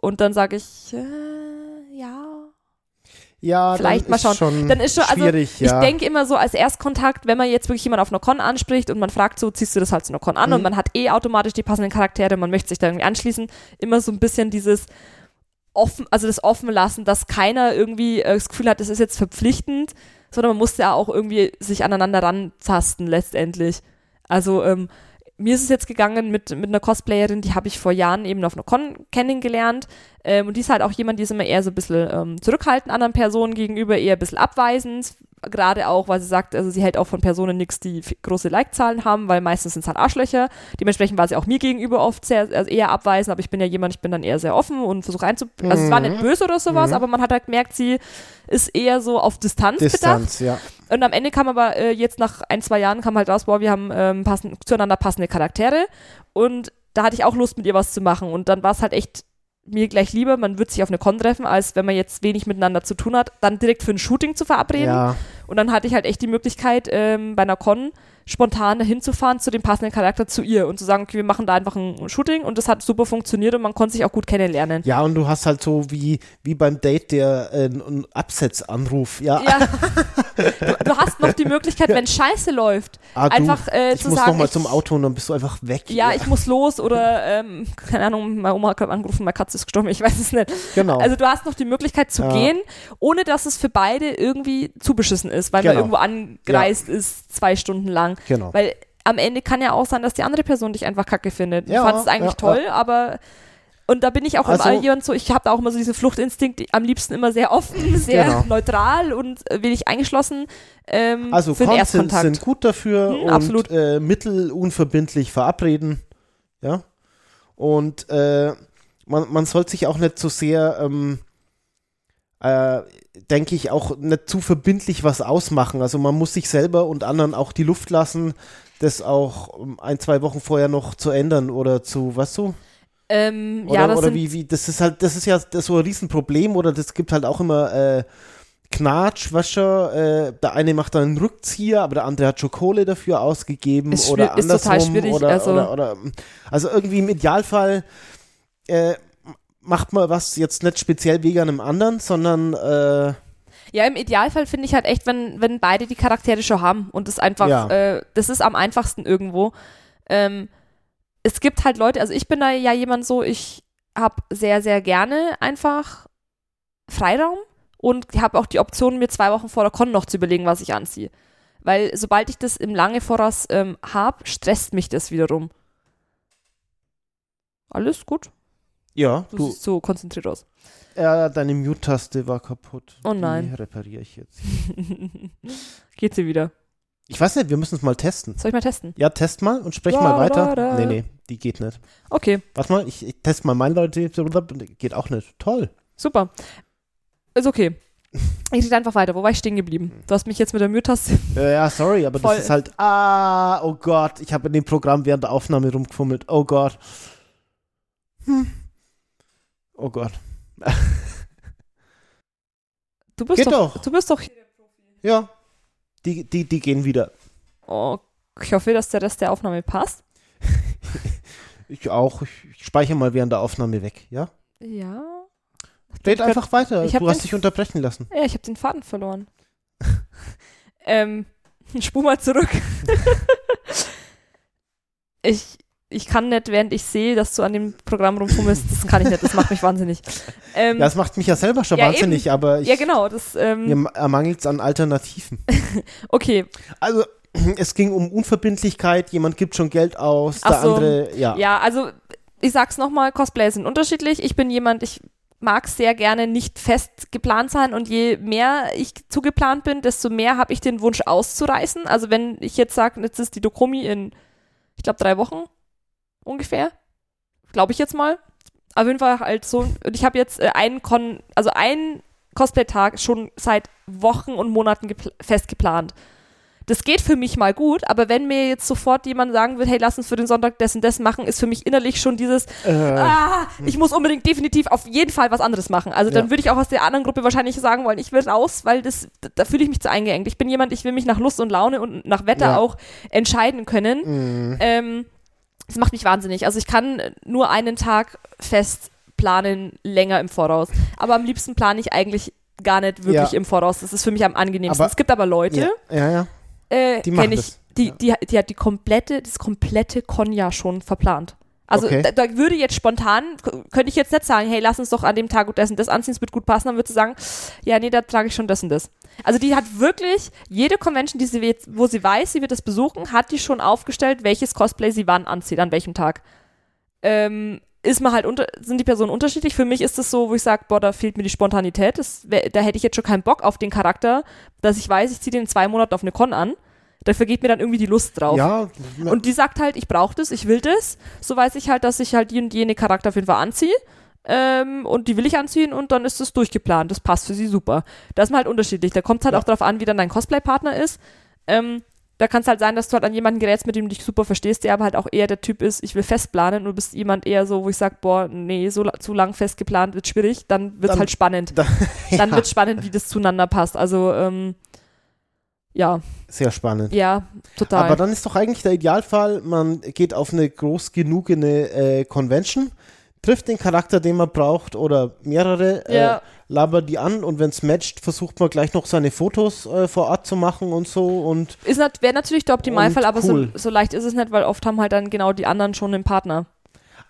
Und dann sage ich, äh, ja, Ja, Vielleicht mal schauen. schon Dann ist schon, also schwierig, ja. ich denke immer so als Erstkontakt, wenn man jetzt wirklich jemand auf einer Con anspricht und man fragt so, ziehst du das halt zu einer Con an Mhm. und man hat eh automatisch die passenden Charaktere, man möchte sich da irgendwie anschließen, immer so ein bisschen dieses offen, also das offen lassen, dass keiner irgendwie äh, das Gefühl hat, das ist jetzt verpflichtend, sondern man muss ja auch irgendwie sich aneinander rantasten letztendlich. Also ähm, mir ist es jetzt gegangen mit, mit einer Cosplayerin, die habe ich vor Jahren eben auf einer Con kennengelernt. Ähm, und die ist halt auch jemand, die ist immer eher so ein bisschen ähm, zurückhaltend anderen Personen gegenüber, eher ein bisschen abweisend. Gerade auch, weil sie sagt, also sie hält auch von Personen nichts, die große Like-Zahlen haben, weil meistens sind es halt Arschlöcher. Dementsprechend war sie auch mir gegenüber oft sehr, also eher abweisend, aber ich bin ja jemand, ich bin dann eher sehr offen und versuche einzu... Mhm. Also es war nicht mhm. böse oder sowas, mhm. aber man hat halt gemerkt, sie ist eher so auf Distanz, Distanz bedacht. Ja. Und am Ende kam aber äh, jetzt nach ein, zwei Jahren kam halt raus, boah, wir haben ähm, passen, zueinander passende Charaktere und da hatte ich auch Lust, mit ihr was zu machen. Und dann war es halt echt mir gleich lieber, man wird sich auf eine Con treffen, als wenn man jetzt wenig miteinander zu tun hat, dann direkt für ein Shooting zu verabreden. Ja. Und dann hatte ich halt echt die Möglichkeit, ähm, bei einer Con spontan dahin zu dem passenden Charakter zu ihr und zu sagen, okay, wir machen da einfach ein Shooting und das hat super funktioniert und man konnte sich auch gut kennenlernen. Ja, und du hast halt so wie, wie beim Date der äh, Absetzanruf, ja. ja. Du, du, hast noch die Möglichkeit, wenn Scheiße läuft, ah, einfach äh, ich zu muss sagen. noch mal zum Auto und dann bist du einfach weg. Ja, ja. ich muss los oder, ähm, keine Ahnung, meine Oma hat gerade angerufen, meine Katze ist gestorben, ich weiß es nicht. Genau. Also du hast noch die Möglichkeit zu ja. gehen, ohne dass es für beide irgendwie zubeschissen ist, weil genau. man irgendwo angereist ist, zwei Stunden lang. Genau. Weil am Ende kann ja auch sein, dass die andere Person dich einfach kacke findet. Ja, du fandest es eigentlich ja, toll, ja. aber und da bin ich auch also, immer jemand so, ich habe da auch immer so diesen Fluchtinstinkt, am liebsten immer sehr offen, sehr genau. neutral und wenig eingeschlossen. Ähm, also für Cons sind, sind gut dafür hm, und absolut. Äh, Mittel unverbindlich verabreden. Ja. Und äh, man, man soll sich auch nicht so sehr ähm, äh, denke ich, auch nicht zu verbindlich was ausmachen. Also man muss sich selber und anderen auch die Luft lassen, das auch ein, zwei Wochen vorher noch zu ändern oder zu, was so? Ähm, oder, ja, das oder wie, wie, das ist halt, das ist ja das so ein Riesenproblem oder das gibt halt auch immer äh, Knatsch, was schon, äh, der eine macht dann einen Rückzieher, aber der andere hat schon Kohle dafür ausgegeben ist oder andersrum. Ist total schwierig, oder, also, oder, oder, also irgendwie im Idealfall äh, macht man was jetzt nicht speziell wegen einem anderen, sondern äh, ja, im Idealfall finde ich halt echt, wenn, wenn beide die Charaktere schon haben und das einfach, ja. äh, das ist am einfachsten irgendwo. Ähm, es gibt halt Leute, also ich bin da ja jemand so, ich habe sehr, sehr gerne einfach Freiraum und habe auch die Option, mir zwei Wochen vor der Con noch zu überlegen, was ich anziehe. Weil sobald ich das im lange Voraus ähm, habe, stresst mich das wiederum. Alles gut? Ja, du, du siehst so konzentriert aus. Ja, deine Mute-Taste war kaputt. Oh nein. Die repariere ich jetzt. Geht sie wieder? Ich weiß nicht, wir müssen es mal testen. Soll ich mal testen? Ja, test mal und sprech da, mal weiter. Da, da. Nee, nee, die geht nicht. Okay. Warte mal, ich, ich teste mal meine Leute. Geht auch nicht. Toll. Super. Ist okay. Ich rede einfach weiter. Wo war ich stehen geblieben? Du hast mich jetzt mit der Mute-Taste. Ja, sorry, aber Voll. das ist halt. Ah, oh Gott. Ich habe in dem Programm während der Aufnahme rumgefummelt. Oh Gott. Hm. Oh Gott. Du bist Geht doch, doch. Du bist doch hier der Profi. Ja. Die, die, die gehen wieder. Oh, ich hoffe, dass der Rest der Aufnahme passt. ich auch. Ich speichere mal während der Aufnahme weg, ja? Ja. Red einfach weiter. Du hast dich unterbrechen lassen. Ja, ich habe den Faden verloren. ähm, spur mal zurück. ich, ich kann nicht, während ich sehe, dass du an dem Programm rumfummelst, das kann ich nicht, das macht mich wahnsinnig. Ähm, ja, das macht mich ja selber schon ja, wahnsinnig, eben. aber ich, ja, genau, das, ähm, mir ermangelt es an Alternativen. okay. Also, es ging um Unverbindlichkeit, jemand gibt schon Geld aus, Ach der so, andere, ja. Ja, also, ich sag's nochmal, Cosplayer sind unterschiedlich. Ich bin jemand, ich mag sehr gerne nicht fest geplant sein und je mehr ich zugeplant bin, desto mehr habe ich den Wunsch auszureißen. Also wenn ich jetzt sage, jetzt ist die Dokomi in, ich glaube, drei Wochen, ungefähr. Glaube ich jetzt mal. Auf jeden Fall halt so. Und ich habe jetzt äh, einen Con, also einen Cosplay-Tag schon seit Wochen und Monaten fest geplant. Das geht für mich mal gut, aber wenn mir jetzt sofort jemand sagen will, hey, lass uns für den Sonntag das und das machen, ist für mich innerlich schon dieses, äh. ah, ich muss unbedingt definitiv auf jeden Fall was anderes machen. Also ja. dann würde ich auch aus der anderen Gruppe wahrscheinlich sagen wollen, ich will raus, weil das, da fühle ich mich zu eingeengt. Ich bin jemand, ich will mich nach Lust und Laune und nach Wetter ja. auch entscheiden können. Mhm. Ähm, das macht mich wahnsinnig. Also ich kann nur einen Tag fest planen, länger im Voraus. Aber am liebsten plane ich eigentlich gar nicht wirklich ja. im Voraus. Das ist für mich am angenehmsten. Aber, es gibt aber Leute, ja, ja, ja. Äh, die kenne ich, die, die, die, hat die komplette, das komplette Konja schon verplant. Also Okay. da, da würde jetzt spontan, könnte ich jetzt nicht sagen, hey, lass uns doch an dem Tag das und das anziehen, es wird gut passen, dann würde sie sagen, ja, nee, da trage ich schon das und das. Also die hat wirklich, jede Convention, die sie jetzt, wo sie weiß, sie wird das besuchen, hat die schon aufgestellt, welches Cosplay sie wann anzieht, an welchem Tag. Ähm, ist man halt unter, sind die Personen unterschiedlich. Für mich ist es so, wo ich sage, boah, da fehlt mir die Spontanität. Das da hätte ich jetzt schon keinen Bock auf den Charakter, dass ich weiß, ich ziehe den in zwei Monaten auf eine Con an. Da vergeht mir dann irgendwie die Lust drauf. Ja, Und die sagt halt, ich brauche das, ich will das. So weiß ich halt, dass ich halt die und jene Charakter auf jeden Fall anziehe. Ähm, und die will ich anziehen und dann ist das durchgeplant. Das passt für sie super. Da ist man halt unterschiedlich. Da kommt halt Ja. auch darauf an, wie dann dein Cosplay-Partner ist. Ähm, da kann es halt sein, dass du halt an jemanden gerätst, mit dem du dich super verstehst, der aber halt auch eher der Typ ist, ich will festplanen und du bist jemand eher so, wo ich sag, boah, nee, so zu lang festgeplant wird schwierig, dann wird's Dann- halt spannend. da, Dann ja, wird spannend, wie das zueinander passt. Also, ähm, ja, sehr spannend. ja, total. Aber dann ist doch eigentlich der Idealfall, man geht auf eine groß genugene äh, Convention, trifft den Charakter, den man braucht oder mehrere, Ja. äh, labert die an und wenn es matcht, versucht man gleich noch seine Fotos äh, vor Ort zu machen und so und Ist nat wäre natürlich der Optimalfall, aber cool. so, so leicht ist es nicht, weil oft haben halt dann genau die anderen schon einen Partner.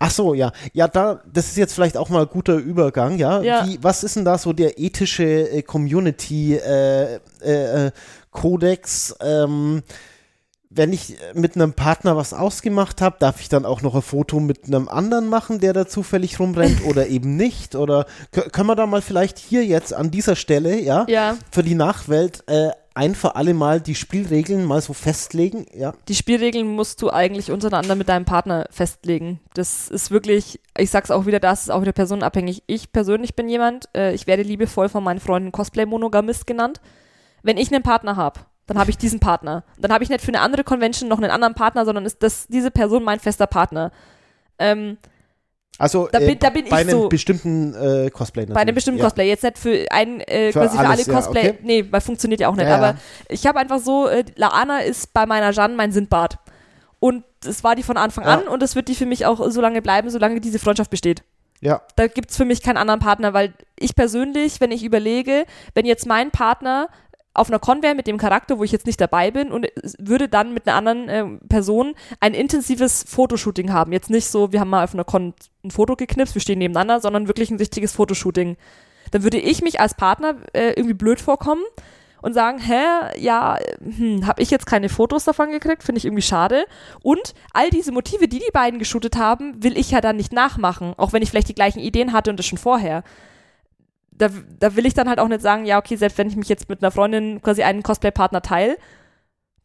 Ach so, ja. Ja, da, das ist jetzt vielleicht auch mal ein guter Übergang, ja. Ja. Wie, was ist denn da so der ethische äh, Community äh, äh, äh, Kodex? Ähm, wenn ich mit einem Partner was ausgemacht habe, darf ich dann auch noch ein Foto mit einem anderen machen, der da zufällig rumrennt oder eben nicht? Oder kö- können wir da mal vielleicht hier jetzt an dieser Stelle, ja, Ja, für die Nachwelt äh, ein für alle Mal die Spielregeln mal so festlegen? Ja. die Spielregeln musst du eigentlich untereinander mit deinem Partner festlegen. Das ist wirklich, ich sag's auch wieder, das ist auch wieder personenabhängig. Ich persönlich bin jemand, äh, ich werde liebevoll von meinen Freunden Cosplay-Monogamist genannt. Wenn ich einen Partner habe, dann habe ich diesen Partner. Dann habe ich nicht für eine andere Convention noch einen anderen Partner, sondern ist das diese Person mein fester Partner. Ähm, Also Da äh, bin- da bin bei ich einem so- bestimmten äh, Cosplay Bei einem bestimmten ja. Cosplay. Jetzt nicht für ein, äh, Für quasi für alles, alle ja, Cosplay. okay. Nee, weil funktioniert ja auch nicht. Ja, aber ja. ich habe einfach so, äh, Laana ist bei meiner Jeanne mein Sindbad. Und es war die von Anfang Ja. an und es wird die für mich auch so lange bleiben, solange diese Freundschaft besteht. Ja. Da gibt's für mich keinen anderen Partner, weil ich persönlich, wenn ich überlege, wenn jetzt mein Partner auf einer Con wäre mit dem Charakter, wo ich jetzt nicht dabei bin und würde dann mit einer anderen ähm, Person ein intensives Fotoshooting haben. Jetzt nicht so, wir haben mal auf einer Con ein Foto geknipst, wir stehen nebeneinander, sondern wirklich ein richtiges Fotoshooting. Dann würde ich mich als Partner äh, irgendwie blöd vorkommen und sagen, hä, ja, hm, habe ich jetzt keine Fotos davon gekriegt, finde ich irgendwie schade. Und all diese Motive, die die beiden geshootet haben, will ich ja dann nicht nachmachen, auch wenn ich vielleicht die gleichen Ideen hatte und das schon vorher. Da, da will ich dann halt auch nicht sagen, ja, okay, selbst wenn ich mich jetzt mit einer Freundin quasi einen Cosplay-Partner teile,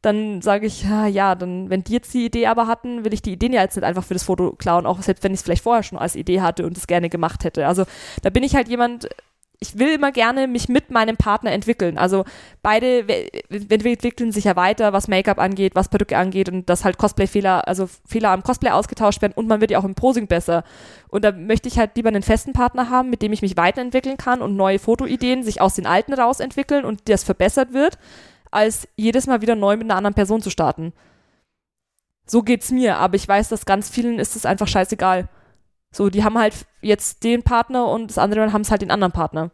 dann sage ich, ja, ja, dann, wenn die jetzt die Idee aber hatten, will ich die Ideen ja jetzt nicht einfach für das Foto klauen, auch selbst wenn ich es vielleicht vorher schon als Idee hatte und es gerne gemacht hätte. Also da bin ich halt jemand, ich will immer gerne mich mit meinem Partner entwickeln. Also beide entwickeln sich ja weiter, was Make-up angeht, was Perücke angeht und dass halt Cosplay-Fehler, also Fehler am Cosplay ausgetauscht werden und man wird ja auch im Posing besser. Und da möchte ich halt lieber einen festen Partner haben, mit dem ich mich weiterentwickeln kann und neue Fotoideen sich aus den alten rausentwickeln und das verbessert wird, als jedes Mal wieder neu mit einer anderen Person zu starten. So geht's mir, aber ich weiß, dass ganz vielen ist es einfach scheißegal. So, die haben halt jetzt den Partner und das andere haben es halt den anderen Partner.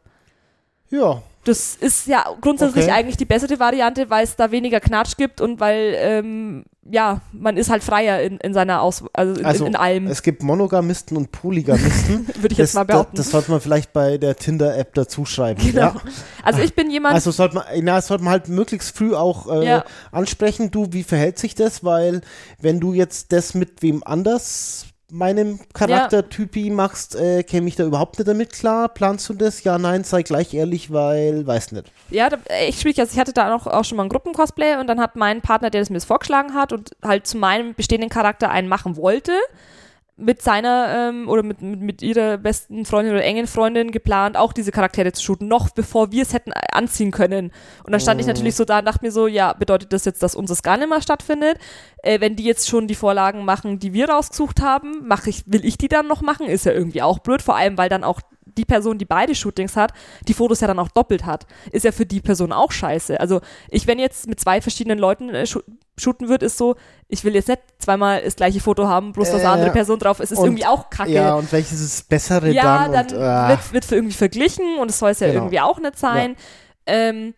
Ja. Das ist ja grundsätzlich Okay. eigentlich die bessere Variante, weil es da weniger Knatsch gibt und weil, ähm, ja, man ist halt freier in, in seiner Aus also in, Also, in, in allem, Es gibt Monogamisten und Polygamisten. würde ich jetzt mal das, behaupten. Das, das sollte man vielleicht bei der Tinder-App dazu schreiben. genau. Ja. Also ich bin jemand, Also sollte man, na, das sollte man halt möglichst früh auch äh, Ja. ansprechen. Du, wie verhält sich das? Weil wenn du jetzt das mit wem anders meinem Charaktertypi machst, äh, käme ich da überhaupt nicht damit klar. Planst du das? Ja, nein, sei gleich ehrlich, weil, weiß nicht. ja, da, echt schwierig. Also ich hatte da auch, auch schon mal ein Gruppencosplay und dann hat mein Partner, der das mir das vorgeschlagen hat und halt zu meinem bestehenden Charakter einen machen wollte, mit seiner ähm, oder mit, mit, mit ihrer besten Freundin oder engen Freundin geplant, auch diese Charaktere zu shooten, noch bevor wir es hätten anziehen können. Und dann stand ich Oh. natürlich so da und dachte mir so, ja, bedeutet das jetzt, dass unseres gar nicht mehr stattfindet? Äh, wenn die jetzt schon die Vorlagen machen, die wir rausgesucht haben, mache ich, will ich die dann noch machen? Ist ja irgendwie auch blöd, vor allem, weil dann auch die Person, die beide Shootings hat, die Fotos ja dann auch doppelt hat. Ist ja für die Person auch scheiße. Also ich, wenn jetzt mit zwei verschiedenen Leuten äh, shoo- shooten würde, ist so, ich will jetzt nicht zweimal das gleiche Foto haben, bloß dass Äh, eine andere Person drauf ist, ist und- irgendwie auch kacke. Ja, und welches ist das Bessere Ja, dann? dann und, äh, wird, wird für irgendwie verglichen und es soll es ja Genau. irgendwie auch nicht sein. Ähm,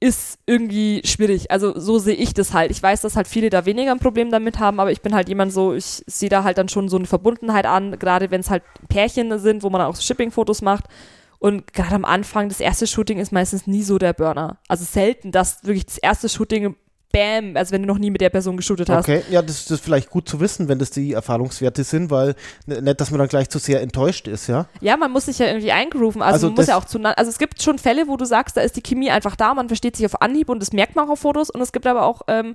ist irgendwie schwierig. Also so sehe ich das halt. Ich weiß, dass halt viele da weniger ein Problem damit haben, aber ich bin halt jemand so, ich sehe da halt dann schon so eine Verbundenheit an, gerade wenn es halt Pärchen sind, wo man auch Shipping-Fotos macht. Und gerade am Anfang, das erste Shooting ist meistens nie so der Burner. Also selten, dass wirklich das erste Shooting Bam, also wenn du noch nie mit der Person geshootet hast. Okay, ja, das, das ist vielleicht gut zu wissen, wenn das die Erfahrungswerte sind, weil nicht, dass man dann gleich zu sehr enttäuscht ist, ja. Ja, man muss sich ja irgendwie eingrooven. Also, Also man muss ja auch zu. Also es gibt schon Fälle, wo du sagst, da ist die Chemie einfach da, man versteht sich auf Anhieb und das merkt man auch auf Fotos. Und es gibt aber auch ähm,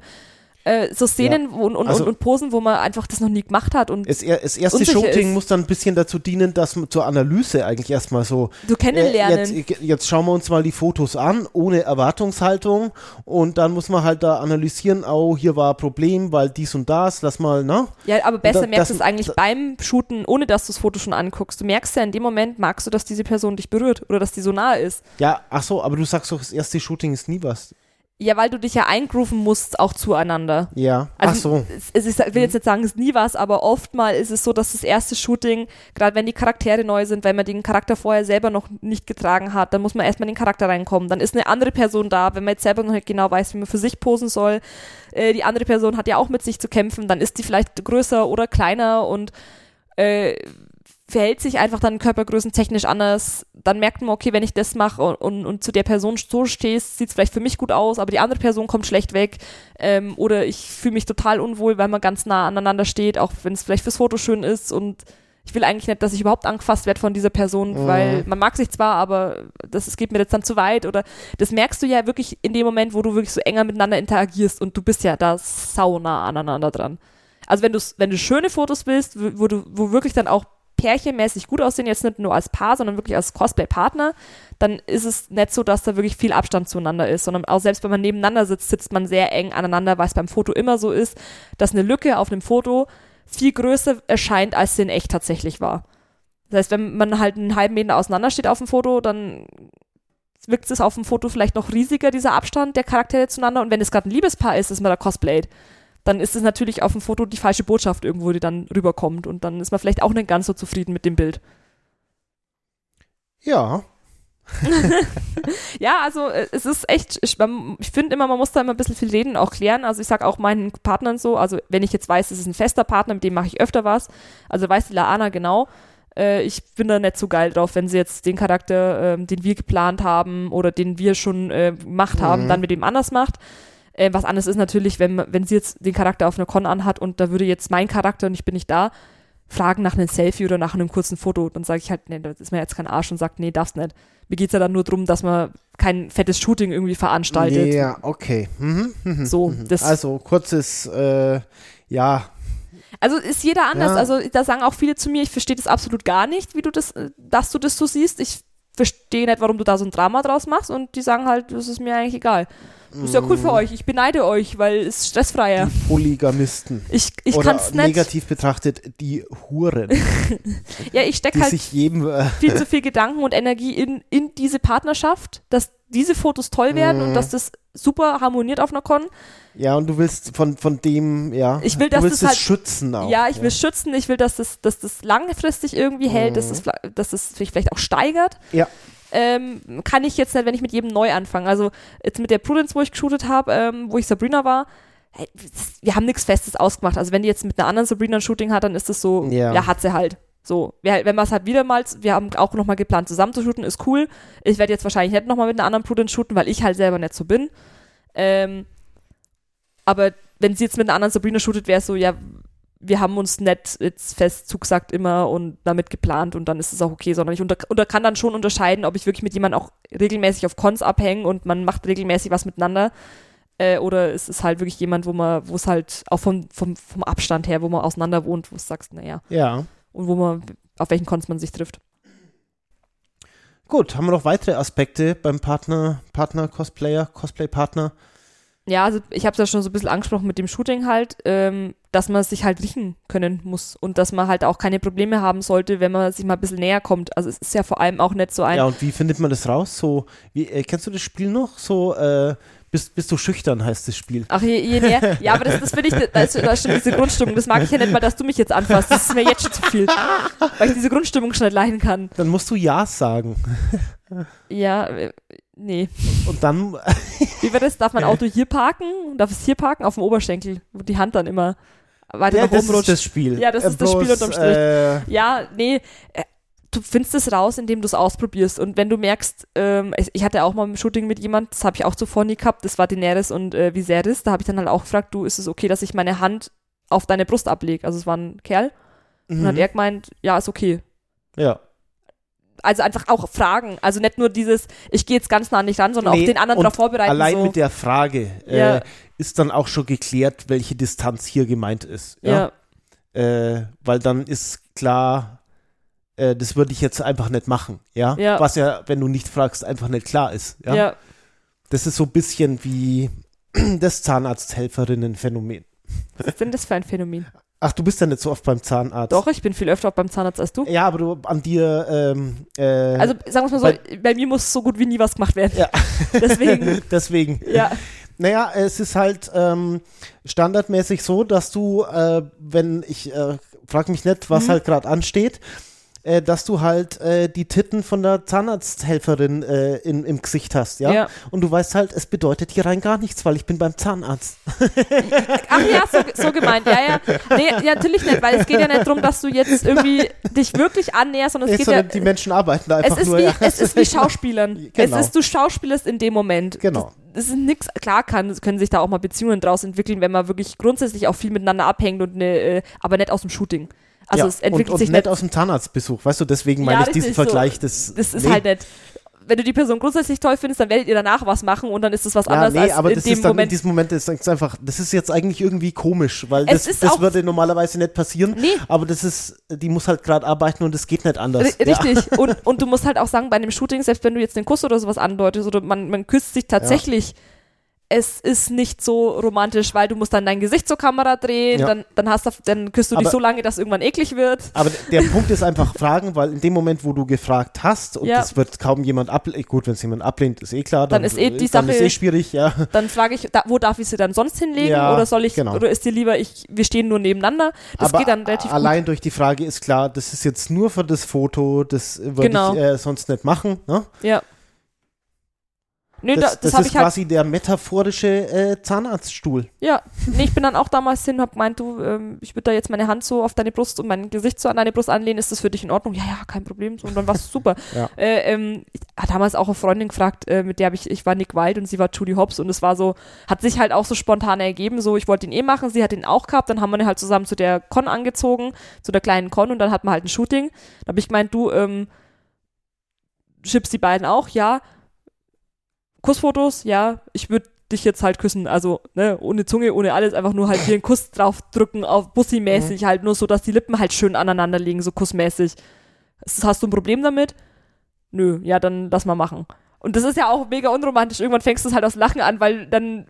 äh, so Szenen wo, und, und, Also- und, Posen, wo man einfach das noch nie gemacht hat. Und Es, er- das erste Shooting ist. muss dann ein bisschen dazu dienen, dass man zur Analyse eigentlich erstmal so du kennenlernen. Äh, Jetzt, jetzt schauen wir uns mal die Fotos an, ohne Erwartungshaltung. Und dann muss man halt da analysieren, oh, hier war ein Problem, weil dies und das, lass mal, ne? ja, aber besser da- merkst du das- es eigentlich da- beim Shooten, ohne dass du das Foto schon anguckst. Du merkst ja in dem Moment, magst du, dass diese Person dich berührt oder dass die so nah ist. Ja, ach so, aber du sagst doch, das erste Shooting ist nie was. Ja, weil du dich ja eingrooven musst, auch zueinander. Ja, Also, ach so. Es, ist, ich will jetzt nicht sagen, es ist nie was, aber oftmal ist es so, dass das erste Shooting, gerade wenn die Charaktere neu sind, wenn man den Charakter vorher selber noch nicht getragen hat, dann muss man erstmal in den Charakter reinkommen. Dann ist eine andere Person da, wenn man jetzt selber noch nicht genau weiß, wie man für sich posen soll. Äh, die andere Person hat ja auch mit sich zu kämpfen, dann ist die vielleicht größer oder kleiner und äh, verhält sich einfach dann körpergrößentechnisch anders. Dann merkt man, okay, wenn ich das mache und, und, und zu der Person so stehst, sieht es vielleicht für mich gut aus, aber die andere Person kommt schlecht weg. Ähm, oder ich fühle mich total unwohl, weil man ganz nah aneinander steht, auch wenn es vielleicht fürs Foto schön ist und ich will eigentlich nicht, dass ich überhaupt angefasst werde von dieser Person, Mhm. weil man mag sich zwar, aber das es geht mir jetzt dann zu weit oder das merkst du ja wirklich in dem Moment, wo du wirklich so enger miteinander interagierst und du bist ja da saunah aneinander dran. Also wenn du wenn du schöne Fotos willst, wo du wo wirklich dann auch pärchenmäßig gut aussehen, jetzt nicht nur als Paar, sondern wirklich als Cosplay-Partner, dann ist es nicht so, dass da wirklich viel Abstand zueinander ist, sondern auch selbst wenn man nebeneinander sitzt, sitzt man sehr eng aneinander, weil es beim Foto immer so ist, dass eine Lücke auf einem Foto viel größer erscheint, als sie in echt tatsächlich war. Das heißt, wenn man halt einen halben Meter auseinander steht auf dem Foto, dann wirkt es auf dem Foto vielleicht noch riesiger, dieser Abstand der Charaktere zueinander. Und wenn es gerade ein Liebespaar ist, das man da cosplayt, dann ist es natürlich auf dem Foto die falsche Botschaft irgendwo, die dann rüberkommt. Und dann ist man vielleicht auch nicht ganz so zufrieden mit dem Bild. Ja, Ja, also äh, es ist echt, ich, ich finde immer, man muss da immer ein bisschen viel reden, auch klären. Also ich sage auch meinen Partnern so, also wenn ich jetzt weiß, es ist ein fester Partner, mit dem mache ich öfter was, also weiß die Laana genau, äh, ich bin da nicht so geil drauf, wenn sie jetzt den Charakter, ähm, den wir geplant haben oder den wir schon äh, gemacht haben, Mhm. dann mit dem anders macht. Äh, was anderes ist natürlich, wenn, wenn sie jetzt den Charakter auf einer Con anhat und da würde jetzt mein Charakter und ich bin nicht da, fragen nach einem Selfie oder nach einem kurzen Foto, dann sage ich halt, nee, das ist mir jetzt kein Arsch und sagt, nee, darfst nicht. Mir geht's ja dann nur darum, dass man kein fettes Shooting irgendwie veranstaltet. ja, okay. Mhm, mhm, So, mhm. also kurzes, äh, ja, Also ist jeder anders. Ja. Also da sagen auch viele zu mir, ich verstehe das absolut gar nicht, wie du das, äh, dass du das so siehst. Ich verstehe nicht, warum du da so ein Drama draus machst und die sagen halt, das ist mir eigentlich egal. Ist ja cool für euch, ich beneide euch, weil es ist stressfreier. die Polygamisten. Ich, ich Oder kann's nicht. negativ betrachtet, die Huren, Ja, ich stecke halt jedem, äh, viel zu viel Gedanken und Energie in, in diese Partnerschaft, dass diese Fotos toll werden Mhm. und dass das super harmoniert auf einer Con. ja, und du willst von, von dem, ja, Ich will, du dass willst das es halt- schützen auch. ja, ich will schützen, ich will, dass das, dass das langfristig irgendwie hält, dass, das, fla- dass das sich vielleicht auch steigert. Ja. Ähm, kann ich jetzt nicht, wenn ich mit jedem neu anfange. Also jetzt mit der Prudence, wo ich geshootet habe, ähm, wo ich Sabrina war, das- wir haben nichts Festes ausgemacht. Also wenn die jetzt mit einer anderen Sabrina ein Shooting hat, dann ist das so, Ja. ja, hat sie halt. So, wir, wenn wir es halt wieder mal, wir haben auch nochmal geplant zusammen zu shooten, ist cool. Ich werde jetzt wahrscheinlich nicht nochmal mit einer anderen Prudence shooten, weil ich halt selber nicht so bin. Ähm, aber wenn sie jetzt mit einer anderen Sabrina shootet, wäre es so, ja, wir haben uns nicht jetzt fest zugesagt immer und damit geplant und dann ist es auch okay, sondern ich unter, unter kann dann schon unterscheiden, ob ich wirklich mit jemandem auch regelmäßig auf Cons abhänge und man macht regelmäßig was miteinander. Äh, oder ist es halt wirklich jemand, wo man, wo es halt auch vom, vom, vom Abstand her, wo man auseinander wohnt, wo du sagst, naja, Ja. und wo man, auf welchen Cons man sich trifft. Gut, haben wir noch weitere Aspekte beim Partner, Partner, Cosplayer, Cosplay-Partner? Ja, also ich habe es ja schon so ein bisschen angesprochen mit dem Shooting halt, ähm, dass man sich halt riechen können muss und dass man halt auch keine Probleme haben sollte, wenn man sich mal ein bisschen näher kommt. Also es ist ja vor allem auch nicht so ein, Ja, und wie findet man das raus? So, wie, äh, kennst du das Spiel noch? So, äh, bist, bist du schüchtern, heißt das Spiel. ach je, je näher, ja, aber das, das finde ich, da ist, da ist schon diese Grundstimmung, das mag ich ja nicht mal, dass du mich jetzt anfasst, das ist mir jetzt schon zu viel, weil ich diese Grundstimmung schon nicht leiden kann. Dann musst du Ja sagen. Ja, äh, Nee. Und dann, Wie war das? Darf mein Auto hier parken? Darf es hier parken? Auf dem Oberschenkel, wo die Hand dann immer weiter ja, nach das oben ist rutscht. das Spiel. Ja, das Äh, ist das Spiel unterm Strich. Äh, Ja, nee. äh, Du findest es raus, indem du es ausprobierst. Und wenn du merkst, ähm, ich- hatte auch mal ein Shooting mit jemand, das habe ich auch zuvor nie gehabt, das war Daenerys und äh, Viserys. Da habe ich dann halt auch gefragt, du, ist es okay, dass ich meine Hand auf deine Brust ablege? Also es war ein Kerl. Und dann hat mhm. er gemeint, ja, ist okay. ja. Also einfach auch Fragen. Also nicht nur dieses, ich gehe jetzt ganz nah an dich ran, sondern Nee, auch den anderen darauf vorbereiten. Allein so. mit der Frage Ja. äh, ist dann auch schon geklärt, welche Distanz hier gemeint ist. ja. Äh, weil dann ist klar, äh, das würde ich jetzt einfach nicht machen. Ja? Ja. Was ja, wenn du nicht fragst, einfach nicht klar ist. Ja. ja. Das ist so ein bisschen wie das Zahnarzthelferinnen-Phänomen. Was ist denn das für ein Phänomen? Ach, du bist ja nicht so oft beim Zahnarzt. Doch, ich bin viel öfter beim Zahnarzt als du. Ja, aber du an dir, ähm, äh, Also sagen wir mal so, bei, mir muss so gut wie nie was gemacht werden. Ja. Deswegen, deswegen. ja. Naja, es ist halt ähm, standardmäßig so, dass du, äh, wenn ich, äh, frag mich nicht, was Mhm. halt gerade ansteht, äh, dass du halt äh, die Titten von der Zahnarzthelferin äh, in, im Gesicht hast, ja? Ja. Und du weißt halt, es bedeutet hier rein gar nichts, weil ich bin beim Zahnarzt. Ach ja, so, so gemeint, ja, ja. Nee, ja, natürlich nicht, weil es geht ja nicht darum, dass du jetzt irgendwie dich wirklich annäherst, sondern es geht ja, die Menschen arbeiten da es einfach ist, nur. wie, ja. es ist wie Schauspielern. Genau. Es ist, du schauspielerst in dem Moment. Genau. Das, das ist nix, klar kann, können sich da auch mal Beziehungen draus entwickeln, wenn man wirklich grundsätzlich auch viel miteinander abhängt und eine, äh, aber nicht aus dem Shooting. Also ja. es entwickelt und, und sich nicht aus dem Zahnarztbesuch, weißt du, deswegen Ja, meine ich richtig, diesen so. Vergleich. Das, Das ist nee. halt nicht. Wenn du die Person grundsätzlich toll findest, dann werdet ihr danach was machen und dann ist es was Ja, anderes nee, als aber in das dem ist dann in Moment. diesem Moment ist es einfach, das ist jetzt eigentlich irgendwie komisch, weil Es das, das würde normalerweise nicht passieren. Nee. Aber das ist, die muss halt gerade arbeiten und es geht nicht anders. R- Richtig. Und, und du musst halt auch sagen, bei einem Shooting, selbst wenn du jetzt den Kuss oder sowas andeutest oder man, man küsst sich tatsächlich, es ist nicht so romantisch, weil du musst dann dein Gesicht zur Kamera drehen, Ja. dann, dann, hast du, dann küsst du dich Aber- so lange, dass irgendwann eklig wird. Aber der Punkt ist einfach fragen, weil in dem Moment, wo du gefragt hast und Ja. das wird kaum jemand ablehnen, gut, wenn es jemand ablehnt, ist eh klar, Dann ist eh die dann ist Sache- eh schwierig, ja. Dann frage ich, da, wo darf ich sie dann sonst hinlegen? Ja, oder soll ich, genau. oder ist dir lieber, ich, wir stehen nur nebeneinander? Das Aber geht dann relativ allein durch die Frage ist klar, das ist jetzt nur für das Foto, das würde Genau. ich äh, sonst nicht machen. Ne? gut. Ja. Nee, Das, da, das, das, habe ist halt quasi der metaphorische äh, Zahnarztstuhl. Ja, nee, ich bin dann auch damals hin, hab gemeint, du, ähm, ich würde da jetzt meine Hand so auf deine Brust und mein Gesicht so an deine Brust anlehnen, ist das für dich in Ordnung? Ja, ja, kein Problem. So, und dann war es super. Ja. Äh, ähm, ich hatte damals auch eine Freundin gefragt, äh, mit der habe ich, ich war Nick Wilde und sie war Judy Hobbs und es war so, hat sich halt auch so spontan ergeben, so, ich wollte ihn eh machen, sie hat ihn auch gehabt, dann haben wir ihn halt zusammen zu der Con angezogen, zu der kleinen Con und dann hat man halt ein Shooting. Da habe ich gemeint, du, ähm, schippst die beiden auch? Ja. Kussfotos? Ja. Ich würde dich jetzt halt küssen, also ne, ohne Zunge, ohne alles, einfach nur halt hier einen Kuss draufdrücken, auf Bussi-mäßig, halt nur so, dass die Lippen halt schön aneinander liegen, so kussmäßig. Hast du ein Problem damit? Nö, ja, dann lass mal machen. Und das ist ja auch mega unromantisch. Irgendwann fängst du es halt aus Lachen an, weil dann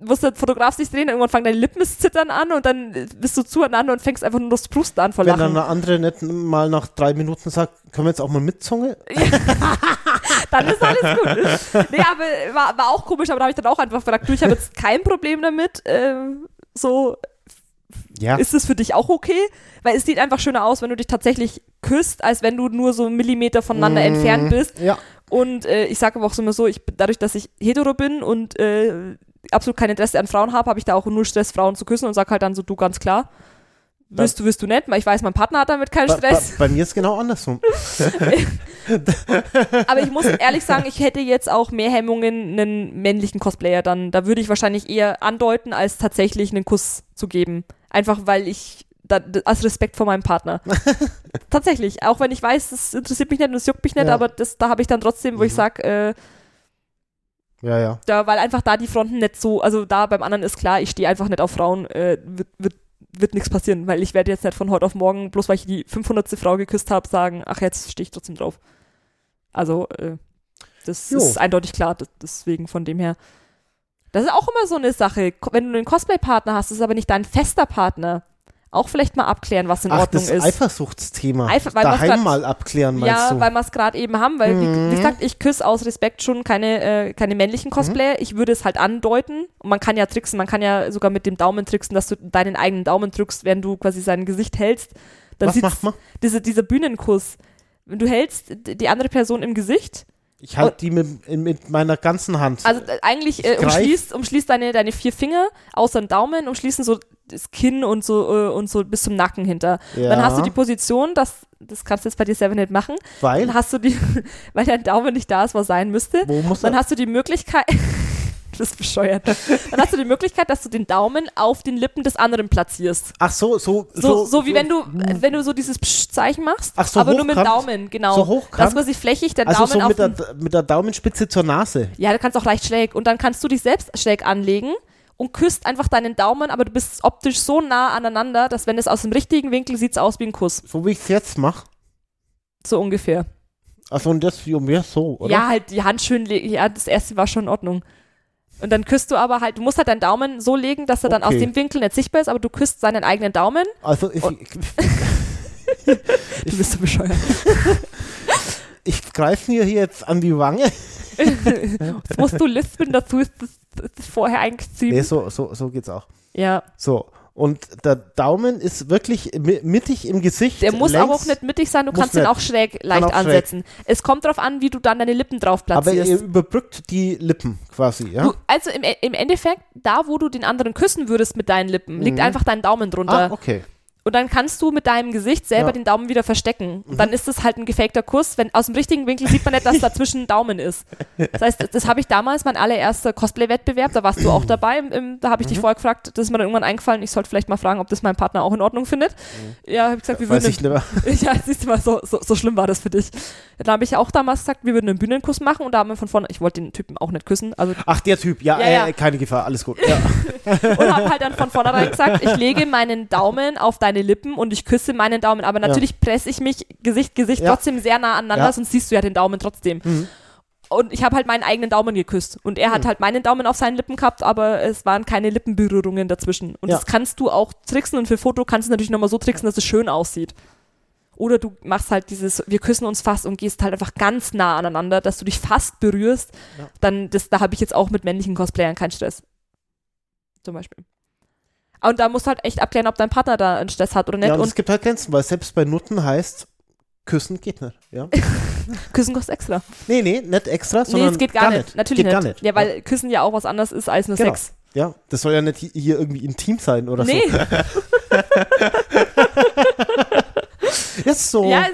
muss der Fotograf sich drehen, irgendwann fangen deine Lippen das zittern an und dann bist du zueinander und fängst einfach nur das Prusten an vor Wenn Lachen. dann eine andere nicht mal nach drei Minuten sagt, können wir jetzt auch mal mit Zunge? dann ist alles gut. Nee, aber war, war auch komisch, aber da habe ich dann auch einfach gefragt, du, ich habe jetzt kein Problem damit. Ähm, so, Ja. ist es für dich auch okay? Weil es sieht einfach schöner aus, wenn du dich tatsächlich küsst, als wenn du nur so einen Millimeter voneinander Mm, entfernt bist. Ja. Und äh, ich sage aber auch so immer so, ich, dadurch, dass ich hetero bin und äh, absolut kein Interesse an Frauen habe, habe ich da auch nur Stress, Frauen zu küssen und sag halt dann so, du ganz klar. Willst du, willst du nicht, weil ich weiß, mein Partner hat damit keinen Bei, bei, Stress. bei mir ist genau andersrum. Aber ich muss ehrlich sagen, ich hätte jetzt auch mehr Hemmungen, einen männlichen Cosplayer dann. Da würde ich wahrscheinlich eher andeuten, als tatsächlich einen Kuss zu geben. Einfach weil ich, da, als Respekt vor meinem Partner. tatsächlich. Auch wenn ich weiß, das interessiert mich nicht und es juckt mich nicht, Ja. aber das, da habe ich dann trotzdem, wo ich Mhm. sage, äh, Ja, ja. da, weil einfach da die Fronten nicht so, also da beim anderen ist klar, ich stehe einfach nicht auf Frauen, äh, wird, wird, wird nichts passieren, weil ich werde jetzt nicht von heute auf morgen, bloß weil ich die 500. Frau geküsst habe, sagen, ach, jetzt stehe ich trotzdem drauf. Also, äh, das Jo. ist eindeutig klar, das, deswegen von dem her. Das ist auch immer so eine Sache. Wenn du einen Cosplay-Partner hast, ist aber nicht dein fester Partner. Auch vielleicht mal abklären, was in Ach, Ordnung das ist. Eifersuchtsthema. Eifer- weil Daheim grad- mal abklären, meinst Ja, du? weil wir es gerade eben haben, weil, wie, Mhm. wie gesagt, ich küsse aus Respekt schon keine, äh, keine männlichen Cosplayer. Mhm. Ich würde es halt andeuten. Und man kann ja tricksen, man kann ja sogar mit dem Daumen tricksen, dass du deinen eigenen Daumen drückst, während du quasi sein Gesicht hältst. Dann Was macht man? Diese, dieser Bühnenkuss. Wenn du hältst die andere Person im Gesicht Ich halte die mit, mit meiner ganzen Hand. Also äh, eigentlich äh, umschließt, umschließt deine, deine vier Finger außer den Daumen, umschließen so das Kinn und so äh, und so bis zum Nacken hinter. ja, Dann hast du die Position, dass das kannst du jetzt bei dir selber nicht machen. weil, Dann hast du die, weil dein Daumen nicht da ist, was sein müsste. wo muss Dann er? hast du die Möglichkeit, du bist bescheuert. Dann hast du die Möglichkeit, dass du den Daumen auf den Lippen des anderen platzierst. Ach so, so, So, so, wie wenn du, äh, wenn du so dieses Psch-Zeichen machst, Ach, so aber nur mit dem hochkant? Daumen, genau. So hochkant? Dass man sich flächig den Also Daumen so auf mit der, den, mit der Daumenspitze zur Nase. Ja, du kannst auch leicht schräg. Und dann kannst du dich selbst schräg anlegen und küsst einfach deinen Daumen, aber du bist optisch so nah aneinander, dass wenn es aus dem richtigen Winkel sieht es aus wie ein Kuss. So wie ich es jetzt mache. So ungefähr. Also und das wie um mir so, oder? Ja, halt die Hand schön legen. Ja, das erste war schon in Ordnung. Und dann küsst du aber halt, du musst halt deinen Daumen so legen, dass er dann aus Okay. dem Winkel nicht sichtbar ist, aber du küsst seinen eigenen Daumen. Also ich, Und- Du bist so bescheuert. ich greife mir hier jetzt an die Wange. Jetzt musst du lispeln, dazu ist das, das ist vorher eingezogen. Nee, so, so, so geht's auch. Ja, So. Und der Daumen ist wirklich mi- mittig im Gesicht. der muss längs, aber auch nicht mittig sein, du kannst ihn auch schräg leicht auch schräg. ansetzen. Es kommt darauf an, wie du dann deine Lippen drauf Aber platzierst. er überbrückt die Lippen quasi, ja? Du, also im, im Endeffekt, da wo du den anderen küssen würdest mit deinen Lippen, liegt Mhm. einfach dein Daumen drunter. ah, okay. Und dann kannst du mit deinem Gesicht selber Ja. Mhm. den Daumen wieder verstecken. Und dann ist es halt ein gefakter Kuss. Wenn aus dem richtigen Winkel sieht man nicht, dass dazwischen ein Daumen ist. Das heißt, das, das habe ich damals, mein allererster Cosplay-Wettbewerb, da warst du auch dabei. Im, im, da habe ich dich Mhm. vorher gefragt, das ist mir dann irgendwann eingefallen, ich sollte vielleicht mal fragen, ob das mein Partner auch in Ordnung findet. Ja, habe ich gesagt, wir Mhm. Weiß würden ich ja, siehst du mal, so, so, so schlimm war das für dich. Dann habe ich auch damals gesagt, wir würden einen Bühnenkuss machen und da haben wir von vorne, ich wollte den Typen auch nicht küssen, also Ach, der Typ, ja, Ja, äh, ja. keine Gefahr, alles gut. Und habe halt dann von vornherein gesagt, ich lege meinen Daumen auf deine Lippen und ich küsse meinen Daumen, aber natürlich presse ich mich Gesicht Gesicht Ja. trotzdem sehr nah aneinander, Ja. sonst siehst du ja den Daumen trotzdem. Mhm. Und ich habe halt meinen eigenen Daumen geküsst und er hat Mhm. halt meinen Daumen auf seinen Lippen gehabt, aber es waren keine Lippenberührungen dazwischen. Und Ja. das kannst du auch tricksen und für Foto kannst du natürlich nochmal so tricksen, dass es schön aussieht. Oder du machst halt dieses, wir küssen uns fast und gehst halt einfach ganz nah aneinander, dass du dich fast berührst. Ja. Dann, das, da habe ich jetzt auch mit männlichen Cosplayern keinen Stress. Zum Beispiel. Und da musst du halt echt abklären, ob dein Partner da einen Stress hat oder nicht. ja, und, und es gibt halt Grenzen, weil selbst bei Nutten heißt, küssen geht nicht. Ja? küssen kostet extra. Nee, nee, nicht extra, Nee, sondern es geht gar, nicht. Natürlich geht nicht. gar nicht. Ja, weil Küssen ja auch was anderes ist als nur Genau. Sex. Ja, das soll ja nicht hi- hier irgendwie intim sein oder nee. so. Ist so. Ja,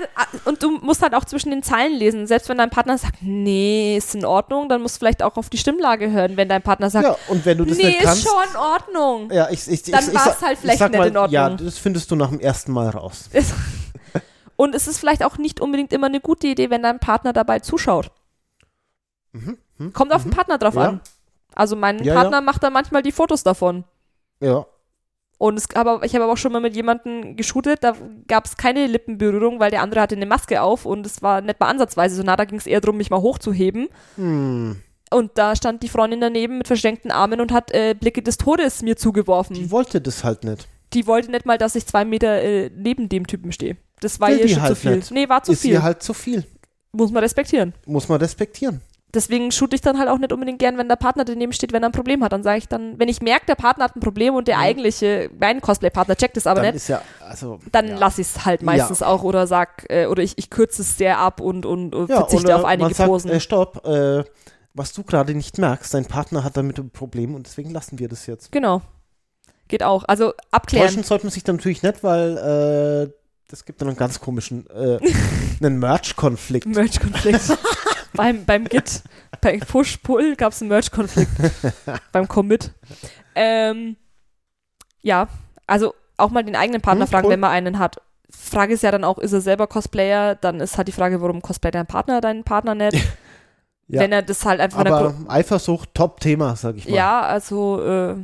und du musst halt auch zwischen den Zeilen lesen. Selbst wenn dein Partner sagt, nee, ist in Ordnung, dann musst du vielleicht auch auf die Stimmlage hören, wenn dein Partner sagt, Ja, und wenn du das nee, nicht ist kannst. schon in Ordnung. Ja, ich, ich, Dann ich, ich, war's sag- halt ich vielleicht nicht mal, in Ordnung. Ja, das findest du nach dem ersten Mal raus. Ist- Und es ist vielleicht auch nicht unbedingt immer eine gute Idee, wenn dein Partner dabei zuschaut. Mhm. mhm, Kommt auf den Partner drauf Ja. an. Also mein Ja, Partner macht da manchmal die Fotos davon. Ja. Und es, aber ich habe aber auch schon mal mit jemandem geshootet, da gab es keine Lippenberührung, weil der andere hatte eine Maske auf und es war nicht mal ansatzweise so nah, da ging es eher darum, mich mal hochzuheben. Hm. Und da stand die Freundin daneben mit verschränkten Armen und hat äh, Blicke des Todes mir zugeworfen. Die Die, wollte das halt nicht. wollte nicht mal, dass ich zwei Meter äh, neben dem Typen stehe. Das war Will ihr die schon halt zu viel. nicht. Nee, war zu ist viel. ihr halt zu viel. Muss man respektieren. Muss man respektieren. Deswegen shoot ich dann halt auch nicht unbedingt gern, wenn der Partner daneben steht, wenn er ein Problem hat. Dann sage ich dann, wenn ich merke, der Partner hat ein Problem und der Mhm. eigentliche, mein Cosplay-Partner checkt es aber Dann nicht, ja, also. dann ja. lasse ich es halt meistens auch oder sag, äh, oder ich, ich kürze es sehr ab und, und, und ja, verzichte auf einige man sagt, Posen. Äh, stopp, äh, was du gerade nicht merkst, dein Partner hat damit ein Problem und deswegen lassen wir das jetzt. genau. Geht auch. Also abklären. Täuschen sollte man sich dann natürlich nicht, weil äh, das gibt dann einen ganz komischen, äh, einen Merch-Konflikt. Merch-Konflikt. beim, beim Git, bei Push-Pull gab es einen Merch-Konflikt. beim Commit. Ähm, ja, also auch mal den eigenen Partner Hm, fragen, cool. wenn man einen hat. Frage ist ja dann auch, ist er selber Cosplayer? Dann ist halt die Frage, warum cosplayt dein Partner deinen Partner nicht? Ja. Wenn er das halt einfach Aber Eifersucht, Top-Thema, sag ich mal. Ja, also äh,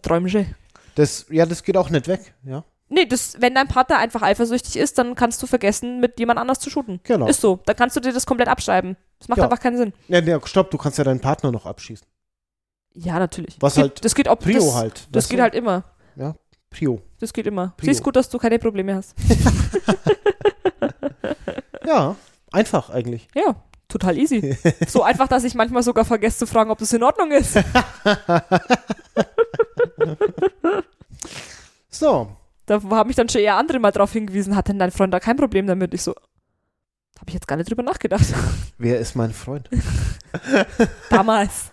Träumsche. Das, ja, das geht auch nicht weg. Ja, Nee, das, wenn dein Partner einfach eifersüchtig ist, dann kannst du vergessen, mit jemand anders zu shooten. genau. Ist so. Dann kannst du dir das komplett abschreiben. Das macht Ja. einfach keinen Sinn. ja, nee, stopp, du kannst ja deinen Partner noch abschießen. Ja, natürlich. Was geht, halt das geht ob Prio das, halt. Das geht du? halt immer. Prio. Das geht immer. Prio. Siehst gut, dass du keine Probleme hast. Ja, einfach eigentlich. Ja, total easy. so einfach, dass ich manchmal sogar vergesse zu fragen, ob das in Ordnung ist. So, Da haben mich dann schon eher andere mal drauf hingewiesen, hat denn dein Freund da kein Problem damit? Ich so, Habe ich jetzt gar nicht drüber nachgedacht. Wer ist mein Freund? Damals.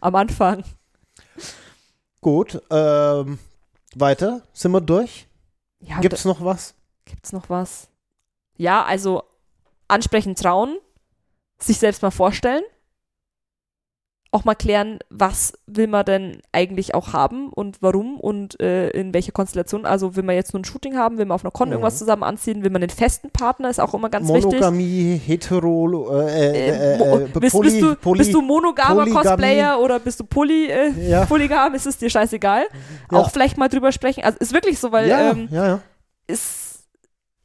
Am Anfang. Gut, ähm, weiter. Sind wir durch? Ja, Gibt's noch was? Gibt's noch was? Ja, also ansprechend trauen, sich selbst mal vorstellen, auch mal klären, was will man denn eigentlich auch haben und warum und äh, in welcher Konstellation. Also will man jetzt nur ein Shooting haben, will man auf einer Con Mhm. irgendwas zusammen anziehen, will man einen festen Partner, ist auch immer ganz wichtig. Monogamie, hetero, äh, äh, Äh, äh, mo- äh, bist, Poly, bist, du, Poly, bist du monogamer Polygamie. Cosplayer oder bist du poly, äh, ja, polygam? Ist es dir scheißegal? Ja. Auch vielleicht mal drüber sprechen. Also ist wirklich so, weil ja, ähm, ist,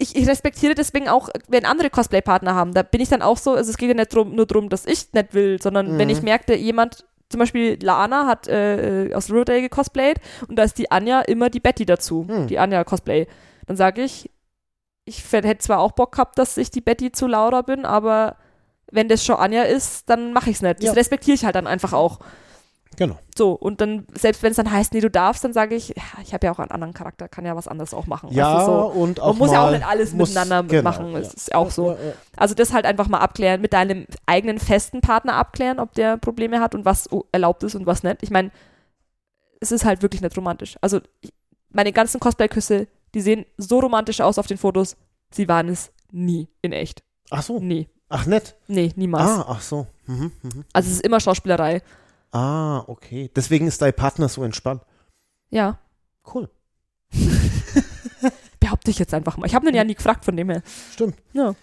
ich, ich respektiere deswegen auch, wenn andere Cosplay-Partner haben, da bin ich dann auch so, also es geht ja nicht drum, nur darum, dass ich nicht will, sondern Mhm. wenn ich merkte, jemand, zum Beispiel Lana hat äh, aus Riverdale gecosplayt und da ist die Anja immer die Betty dazu, Hm. die Anja Cosplay. Dann sage ich, ich hätte zwar auch Bock gehabt, dass ich die Betty zu Laura bin, aber wenn das schon Anja ist, dann mache ich es nicht. Das Ja. respektiere ich halt dann einfach auch. Genau. So, und dann, selbst wenn es dann heißt, nee, du darfst, dann sage ich, ja, ich habe ja auch einen anderen Charakter, kann ja was anderes auch machen. Ja, du, so. und auch Man muss ja auch nicht alles muss- miteinander genau, machen. ja. Ist auch so. Also das halt einfach mal abklären, mit deinem eigenen festen Partner abklären, ob der Probleme hat und was erlaubt ist und was nicht. Ich meine, es ist halt wirklich nicht romantisch. Also ich, meine ganzen Cosplay-Küsse, die sehen so romantisch aus auf den Fotos. Sie waren es nie in echt. Ach so. Nie. Ach, nett. Nee, niemals. Ah, ach so. Mhm, mhm. Also es ist immer Schauspielerei. Ah, okay. Deswegen ist dein Partner so entspannt. Ja. Cool. Behaupte ich jetzt einfach mal. Ich habe den ja nie gefragt von dem her. Stimmt. Ja.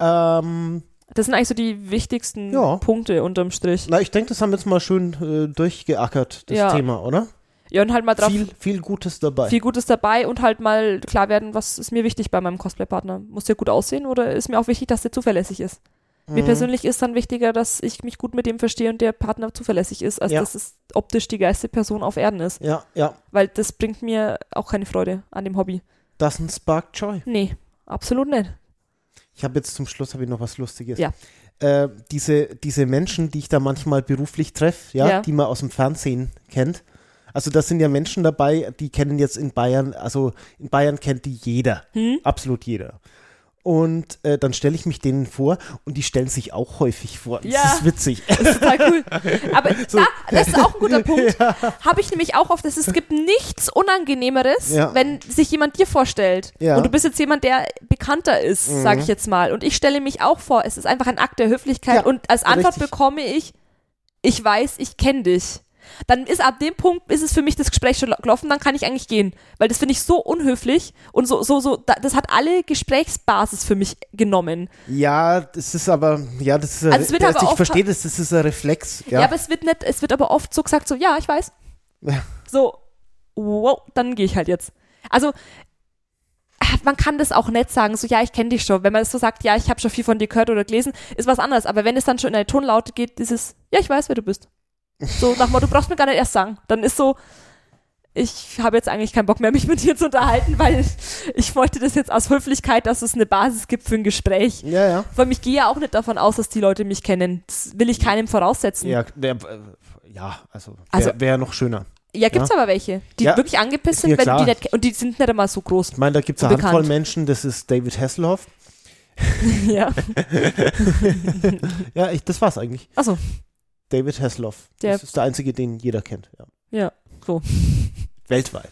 Ähm, Das sind eigentlich so die wichtigsten Ja. Punkte unterm Strich. na, ich denke, das haben wir jetzt mal schön äh, durchgeackert, das Ja. Thema, oder? Ja, und halt mal drauf Viel, viel Gutes dabei. viel Gutes dabei und halt mal klar werden, was ist mir wichtig bei meinem Cosplay-Partner. Muss der gut aussehen oder ist mir auch wichtig, dass der zuverlässig ist? Mir Mhm. persönlich ist dann wichtiger, dass ich mich gut mit dem verstehe und der Partner zuverlässig ist, als Ja. dass es optisch die geilste Person auf Erden ist. Ja, ja. Weil das bringt mir auch keine Freude an dem Hobby. Doesn't spark joy. Nee, absolut nicht. Ich habe jetzt zum Schluss habe ich noch was Lustiges. Ja. Äh, diese, diese Menschen, die ich da manchmal beruflich treffe, ja, Ja. die man aus dem Fernsehen kennt. Also da sind ja Menschen dabei, die kennen jetzt in Bayern, also in Bayern kennt die jeder, Hm? absolut jeder. Und äh, dann stelle ich mich denen vor und die stellen sich auch häufig vor. Das Ja. ist witzig. Das ist total cool. Aber So. da, das ist auch ein guter Punkt. Habe ich nämlich auch oft, dass es gibt nichts Unangenehmeres, Ja. wenn sich jemand dir vorstellt. Ja. Und du bist jetzt jemand, der bekannter ist, Mhm. sage ich jetzt mal. Und ich stelle mich auch vor, es ist einfach ein Akt der Höflichkeit. Ja, und als Antwort richtig. bekomme ich, ich weiß, ich kenne dich. Dann ist ab dem Punkt, ist es für mich das Gespräch schon gelaufen, dann kann ich eigentlich gehen. Weil das finde ich so unhöflich und so, so, so, da- das hat alle Gesprächsbasis für mich genommen. Ja, das ist aber, ja, das ist, Also es wird das, aber ich oft- verstehe das, das ist ein Reflex. Ja, Ja, aber es wird nicht, es wird aber oft so gesagt, so, ja, ich weiß. Ja. So, wow, dann gehe ich halt jetzt. Also, ah, man kann das auch nett sagen, so, ja, ich kenne dich schon. Wenn man das so sagt, ja, ich habe schon viel von dir gehört oder gelesen, ist was anderes. Aber wenn es dann schon in eine Tonlaute geht, ist es, ja, ich weiß, wer du bist. So, nach Motto, du brauchst mir gar nicht erst sagen. Dann ist so, ich habe jetzt eigentlich keinen Bock mehr, mich mit dir zu unterhalten, weil ich wollte das jetzt aus Höflichkeit, dass es eine Basis gibt für ein Gespräch. ja, ja. Weil ich gehe ja auch nicht davon aus, dass die Leute mich kennen. Das will ich keinem voraussetzen. Ja, der, äh, ja also, Also- wäre wär noch schöner. Ja, gibt's aber welche, die Ja. wirklich angepisst sind, wenn die nicht und die sind nicht einmal so groß. Ich meine, da gibt es eine Handvoll bekannt. Menschen, das ist David Hasselhoff. ja. Ja, ich, das war's eigentlich. Achso, David Hasselhoff. Der- das ist der einzige, den jeder kennt. Ja. ja, so. Weltweit.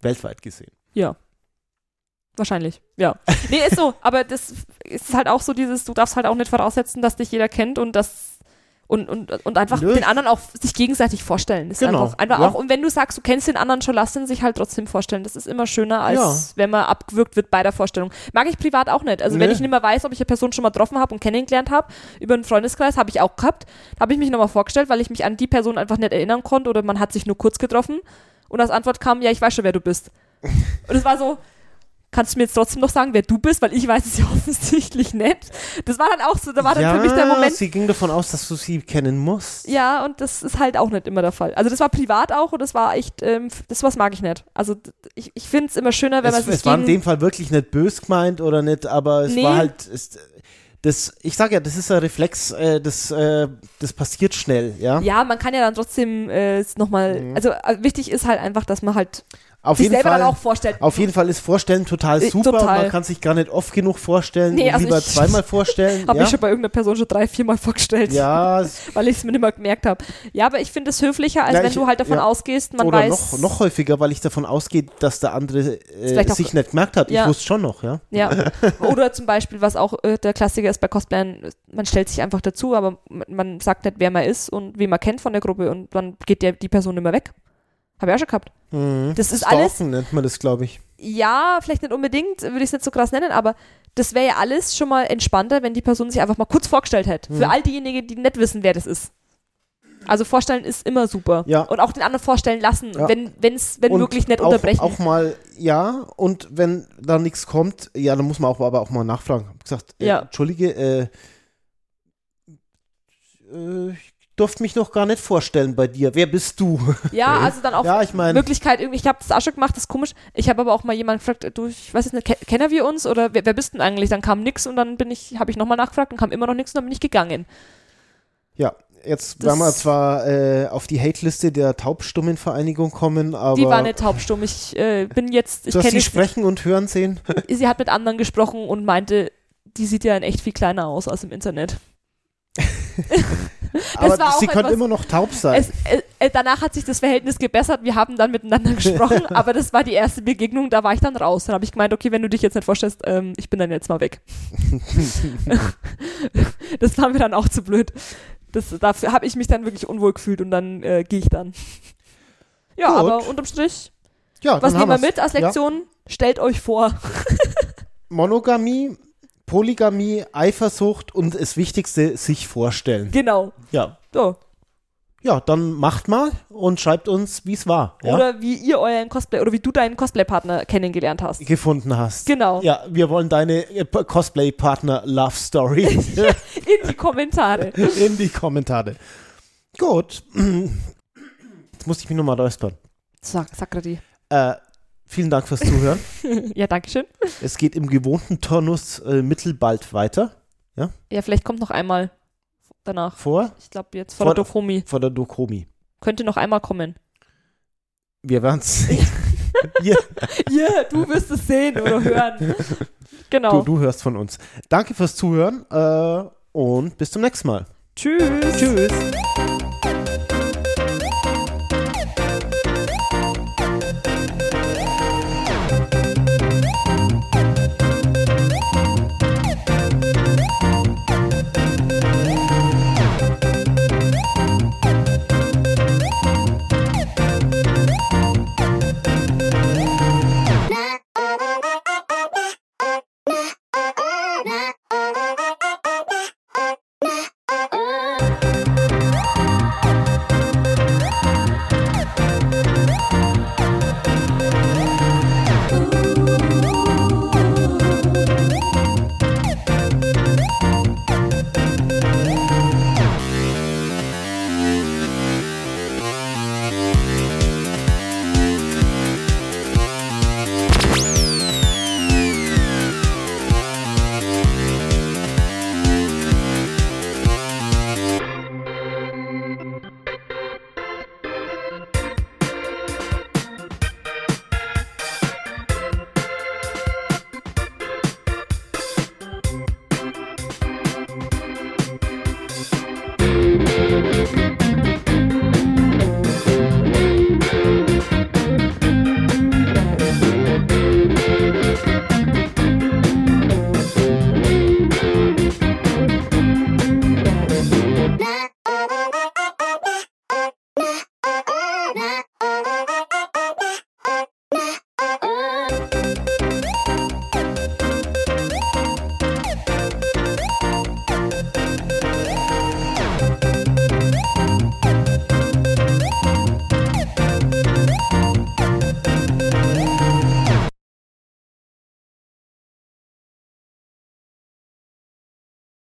Weltweit gesehen. Ja. Wahrscheinlich. Ja. Nee, ist so, aber das ist halt auch so dieses, du darfst halt auch nicht voraussetzen, dass dich jeder kennt und das und, und, und einfach Nö. den anderen auch sich gegenseitig vorstellen. Ist Genau, einfach, einfach ja. auch, und wenn du sagst, du kennst den anderen schon, lass den sich halt trotzdem vorstellen. Das ist immer schöner, als Ja. wenn man abgewürgt wird bei der Vorstellung. Mag ich privat auch nicht. Also Nö. wenn ich nicht mehr weiß, ob ich eine Person schon mal getroffen habe und kennengelernt habe, über einen Freundeskreis, habe ich auch gehabt. Habe ich mich nochmal vorgestellt, weil ich mich an die Person einfach nicht erinnern konnte oder man hat sich nur kurz getroffen. Und als Antwort kam, ja, ich weiß schon, wer du bist. Und es war so, kannst du mir jetzt trotzdem noch sagen, wer du bist, weil ich weiß es ja offensichtlich nicht. Das war dann auch so, da war dann ja, für mich der Moment, sie ging davon aus, dass du sie kennen musst. ja, und das ist halt auch nicht immer der Fall. Also das war privat auch und das war echt, ähm, das was mag ich nicht. Also ich, ich finde es immer schöner, wenn man es, sich es war in dem Fall wirklich nicht bös gemeint oder nicht, aber es Nee. war halt, es, das, ich sag ja, das ist ein Reflex, äh, das, äh, das passiert schnell, ja. ja, man kann ja dann trotzdem äh, nochmal, Mhm. also äh, wichtig ist halt einfach, dass man halt Auf sich jeden, selber Fall, dann auch vorstellt. auf jeden Fall ist Vorstellen total Äh, super. total. Man kann sich gar nicht oft genug vorstellen. Nee, also lieber ich- zweimal vorstellen. Habe ja? ich schon bei irgendeiner Person schon drei, viermal vorgestellt, ja, weil ich es mir nicht mehr gemerkt habe. Ja, aber ich finde es höflicher, als Ja, wenn ich- du halt davon ja. ausgehst, man oder weiß. noch, noch häufiger, weil ich davon ausgehe, dass der andere äh, auch- sich nicht gemerkt hat. Ich wusste schon noch, ja. Ja. Oder zum Beispiel, was auch äh, der Klassiker ist bei Cosplayern, man stellt sich einfach dazu, aber man, sagt nicht, wer man ist und wen man kennt von der Gruppe und dann geht der, die Person immer weg. Habe ich auch schon gehabt. Mhm. Das ist alles- Stalken nennt man das, glaube ich. Ja, vielleicht nicht unbedingt, würde ich es nicht so krass nennen, aber das wäre ja alles schon mal entspannter, wenn die Person sich einfach mal kurz vorgestellt hätte. Mhm. Für all diejenigen, die nicht wissen, wer das ist. Also vorstellen ist immer super. Ja. Und auch den anderen vorstellen lassen, Ja. wenn, wenn's, wenn Und möglich nicht auch, unterbrechen. Auch mal, ja, und wenn da nichts kommt, ja, dann muss man auch, aber auch mal nachfragen. Hab gesagt, äh, Ja. Entschuldige, äh, äh, ich durfte mich noch gar nicht vorstellen bei dir. Wer bist du? ja, also dann auch ja, ich meine, Möglichkeit, irgendwie, ich habe das auch schon gemacht, das ist komisch. Ich habe aber auch mal jemanden gefragt, du, ich weiß jetzt nicht, ke- kennen wir uns oder wer, wer bist denn eigentlich? Dann kam nix und dann bin ich, habe ich nochmal nachgefragt und kam immer noch nichts und dann bin ich gegangen. ja, jetzt Das- werden wir zwar äh, auf die Hate-Liste der Taubstummenvereinigung kommen, aber Die war nicht taubstumm. Ich äh, bin jetzt, ich du hast sie sprechen und hören sehen. sie hat mit anderen gesprochen und meinte, die sieht ja in echt viel kleiner aus als im Internet. Aber sie könnte etwas- immer noch taub sein. Es, äh, äh, danach hat sich das Verhältnis gebessert, wir haben dann miteinander gesprochen, aber das war die erste Begegnung, da war ich dann raus. Dann habe ich gemeint, okay, wenn du dich jetzt nicht vorstellst, ähm, ich bin dann jetzt mal weg. das war mir dann auch zu blöd. Das, dafür habe ich mich dann wirklich unwohl gefühlt und dann äh, gehe ich dann. Ja, Gut. aber unterm Strich, ja, was nehmen wir mit als Ja. Lektion? Stellt euch vor. Monogamie, Polygamie, Eifersucht und das Wichtigste, sich vorstellen. Genau. Ja. So. Ja, dann macht mal und schreibt uns, wie es war. Ja? Oder wie ihr euren Cosplay oder wie du deinen Cosplay-Partner kennengelernt hast. gefunden hast. Genau. Ja, wir wollen deine äh, Cosplay-Partner-Love-Story In die Kommentare. in die Kommentare. Gut. Jetzt muss ich mich nochmal räuspern. Sag, Sakrati. Äh, vielen Dank fürs Zuhören. Ja, danke schön. es geht im gewohnten Turnus äh, mittelbald weiter. Ja, vielleicht kommt noch einmal danach. Vor, Ich glaube jetzt vor Vor- der Dokomi. vor der Dokomi. Könnte noch einmal kommen. Wir werden es sehen. Ja, du wirst es sehen oder hören. Genau. du, du hörst von uns. Danke fürs Zuhören äh, und bis zum nächsten Mal. Tschüss. Tschüss.